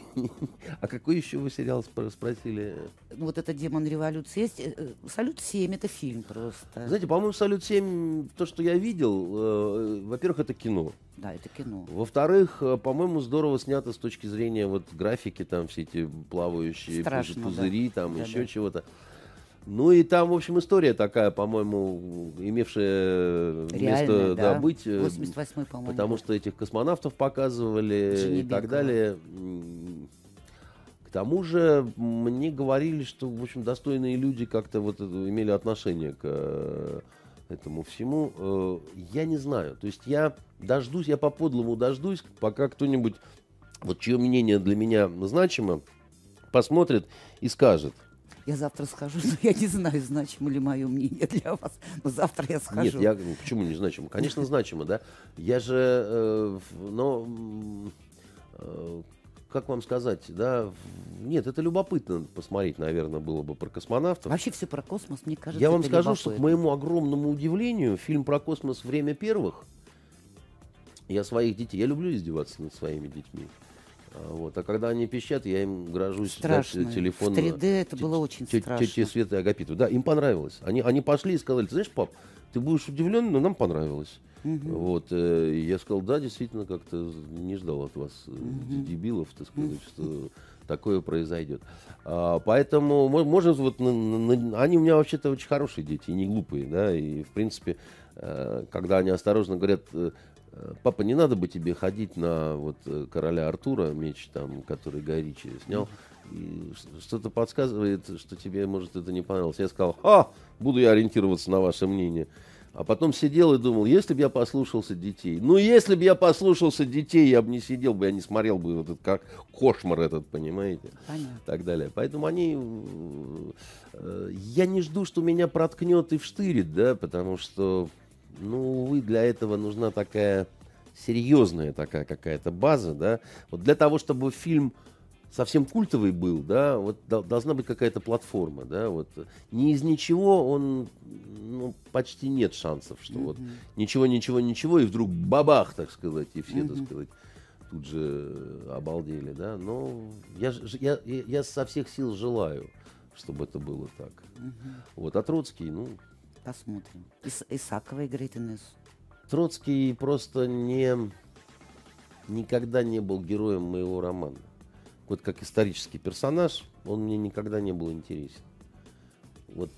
А какой еще вы сериал спро- спросили? Ну, вот это «Демон революции». Есть э, э, «Салют-7» — это фильм просто. Знаете, по-моему, «Салют-7», то, что я видел, э, во-первых, это кино. Да, это кино. Во-вторых, по-моему, здорово снято с точки зрения вот графики, там все эти плавающие Страшно, пузыри, да. там Да, еще да. чего-то. Ну и там, в общем, история такая, по-моему, имевшая место Реальная, да, да. быть. э, 88-й, по-моему. Потому что этих космонавтов показывали и так далее. К тому же мне говорили, что, в общем, достойные люди как-то вот имели отношение к э, этому всему. Э, Я не знаю. То есть я дождусь, я по-подлому дождусь, пока кто-нибудь, вот чье мнение для меня значимо, посмотрит и скажет. Я завтра схожу, но я не знаю, значимо ли мое мнение для вас. Но завтра я схожу. Нет, я почему не значимо? Конечно, значимо, да. Я же, э, но э, как вам сказать, да, нет, это любопытно посмотреть, наверное, было бы про космонавтов. Вообще все про космос, мне кажется, Я вам скажу, что к любопытно. моему огромному удивлению, фильм про космос «Время первых», я своих детей, я люблю издеваться над своими детьми. А, Вот. А когда они пищат, я им грожусь Страшно. дать телефон. В 3D это было очень страшно. Тете Светы Агапиту. Да, им понравилось. Они, они пошли и сказали, ты знаешь, пап, ты будешь удивлен, но нам понравилось. Вот, э, и я сказал, да, действительно, как-то не ждал от вас, э, дебилов, так сказать, что такое произойдет. А, поэтому, мо- может, вот, на- на- они у меня вообще-то очень хорошие дети, и не глупые, да, и, в принципе, э, когда они осторожно говорят, э, папа, не надо бы тебе ходить на вот э, короля Артура, меч там, который Гай Ричи снял, и что-то подсказывает, что тебе, может, это не понравилось. Я сказал, а, буду я ориентироваться на ваше мнение. А потом сидел и думал, если бы я послушался детей. Ну, если бы я послушался детей, я бы не сидел бы, я не смотрел бы вот этот как кошмар этот, понимаете? Понятно. так далее. Поэтому они... э, Я не жду, что меня проткнет и вштырит, да, потому что, ну, увы, для этого нужна такая серьезная такая какая-то база, да. Вот для того, чтобы фильм совсем культовый был, да, вот дол- должна быть какая-то платформа, да, вот. Не из ничего он, ну, почти нет шансов, что вот ничего, ничего, ничего, и вдруг бабах, так сказать, и все, так сказать, тут же обалдели, да. Но я, я, я, со всех сил желаю, чтобы это было так. Вот, а Троцкий, ну, Посмотрим. Ис- Исакова играет Инессу. Троцкий просто не никогда не был героем моего романа. Вот как исторический персонаж, он мне никогда не был интересен. Вот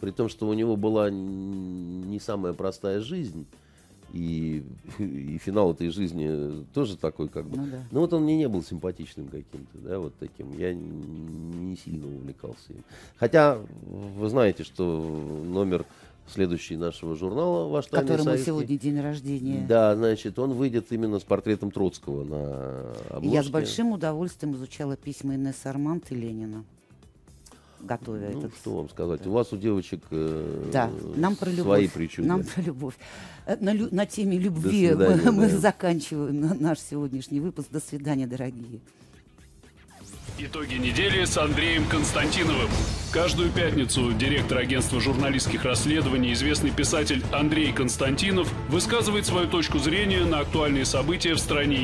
при том, что у него была не самая простая жизнь, и, и финал этой жизни тоже такой, как бы. Ну да. Ну вот он мне не был симпатичным каким-то, да, вот таким. Я не сильно увлекался им. Хотя вы знаете, что номер следующий нашего журнала «Ваш тайный Которому советский», сегодня день рождения. Да, значит, он выйдет именно с портретом Троцкого на обложке. я с большим удовольствием изучала письма Инессы Армант и Ленина, готовя Ну, этот... что вам сказать, у вас у девочек э, Да, нам про любовь. свои причуды. Нам про любовь. Э, На, лю- на теме любви свидания, мы, мы да. заканчиваем на- наш сегодняшний выпуск. До свидания, дорогие. Итоги недели с Андреем Константиновым. Каждую пятницу директор агентства журналистских расследований, известный писатель Андрей Константинов высказывает свою точку зрения на актуальные события в стране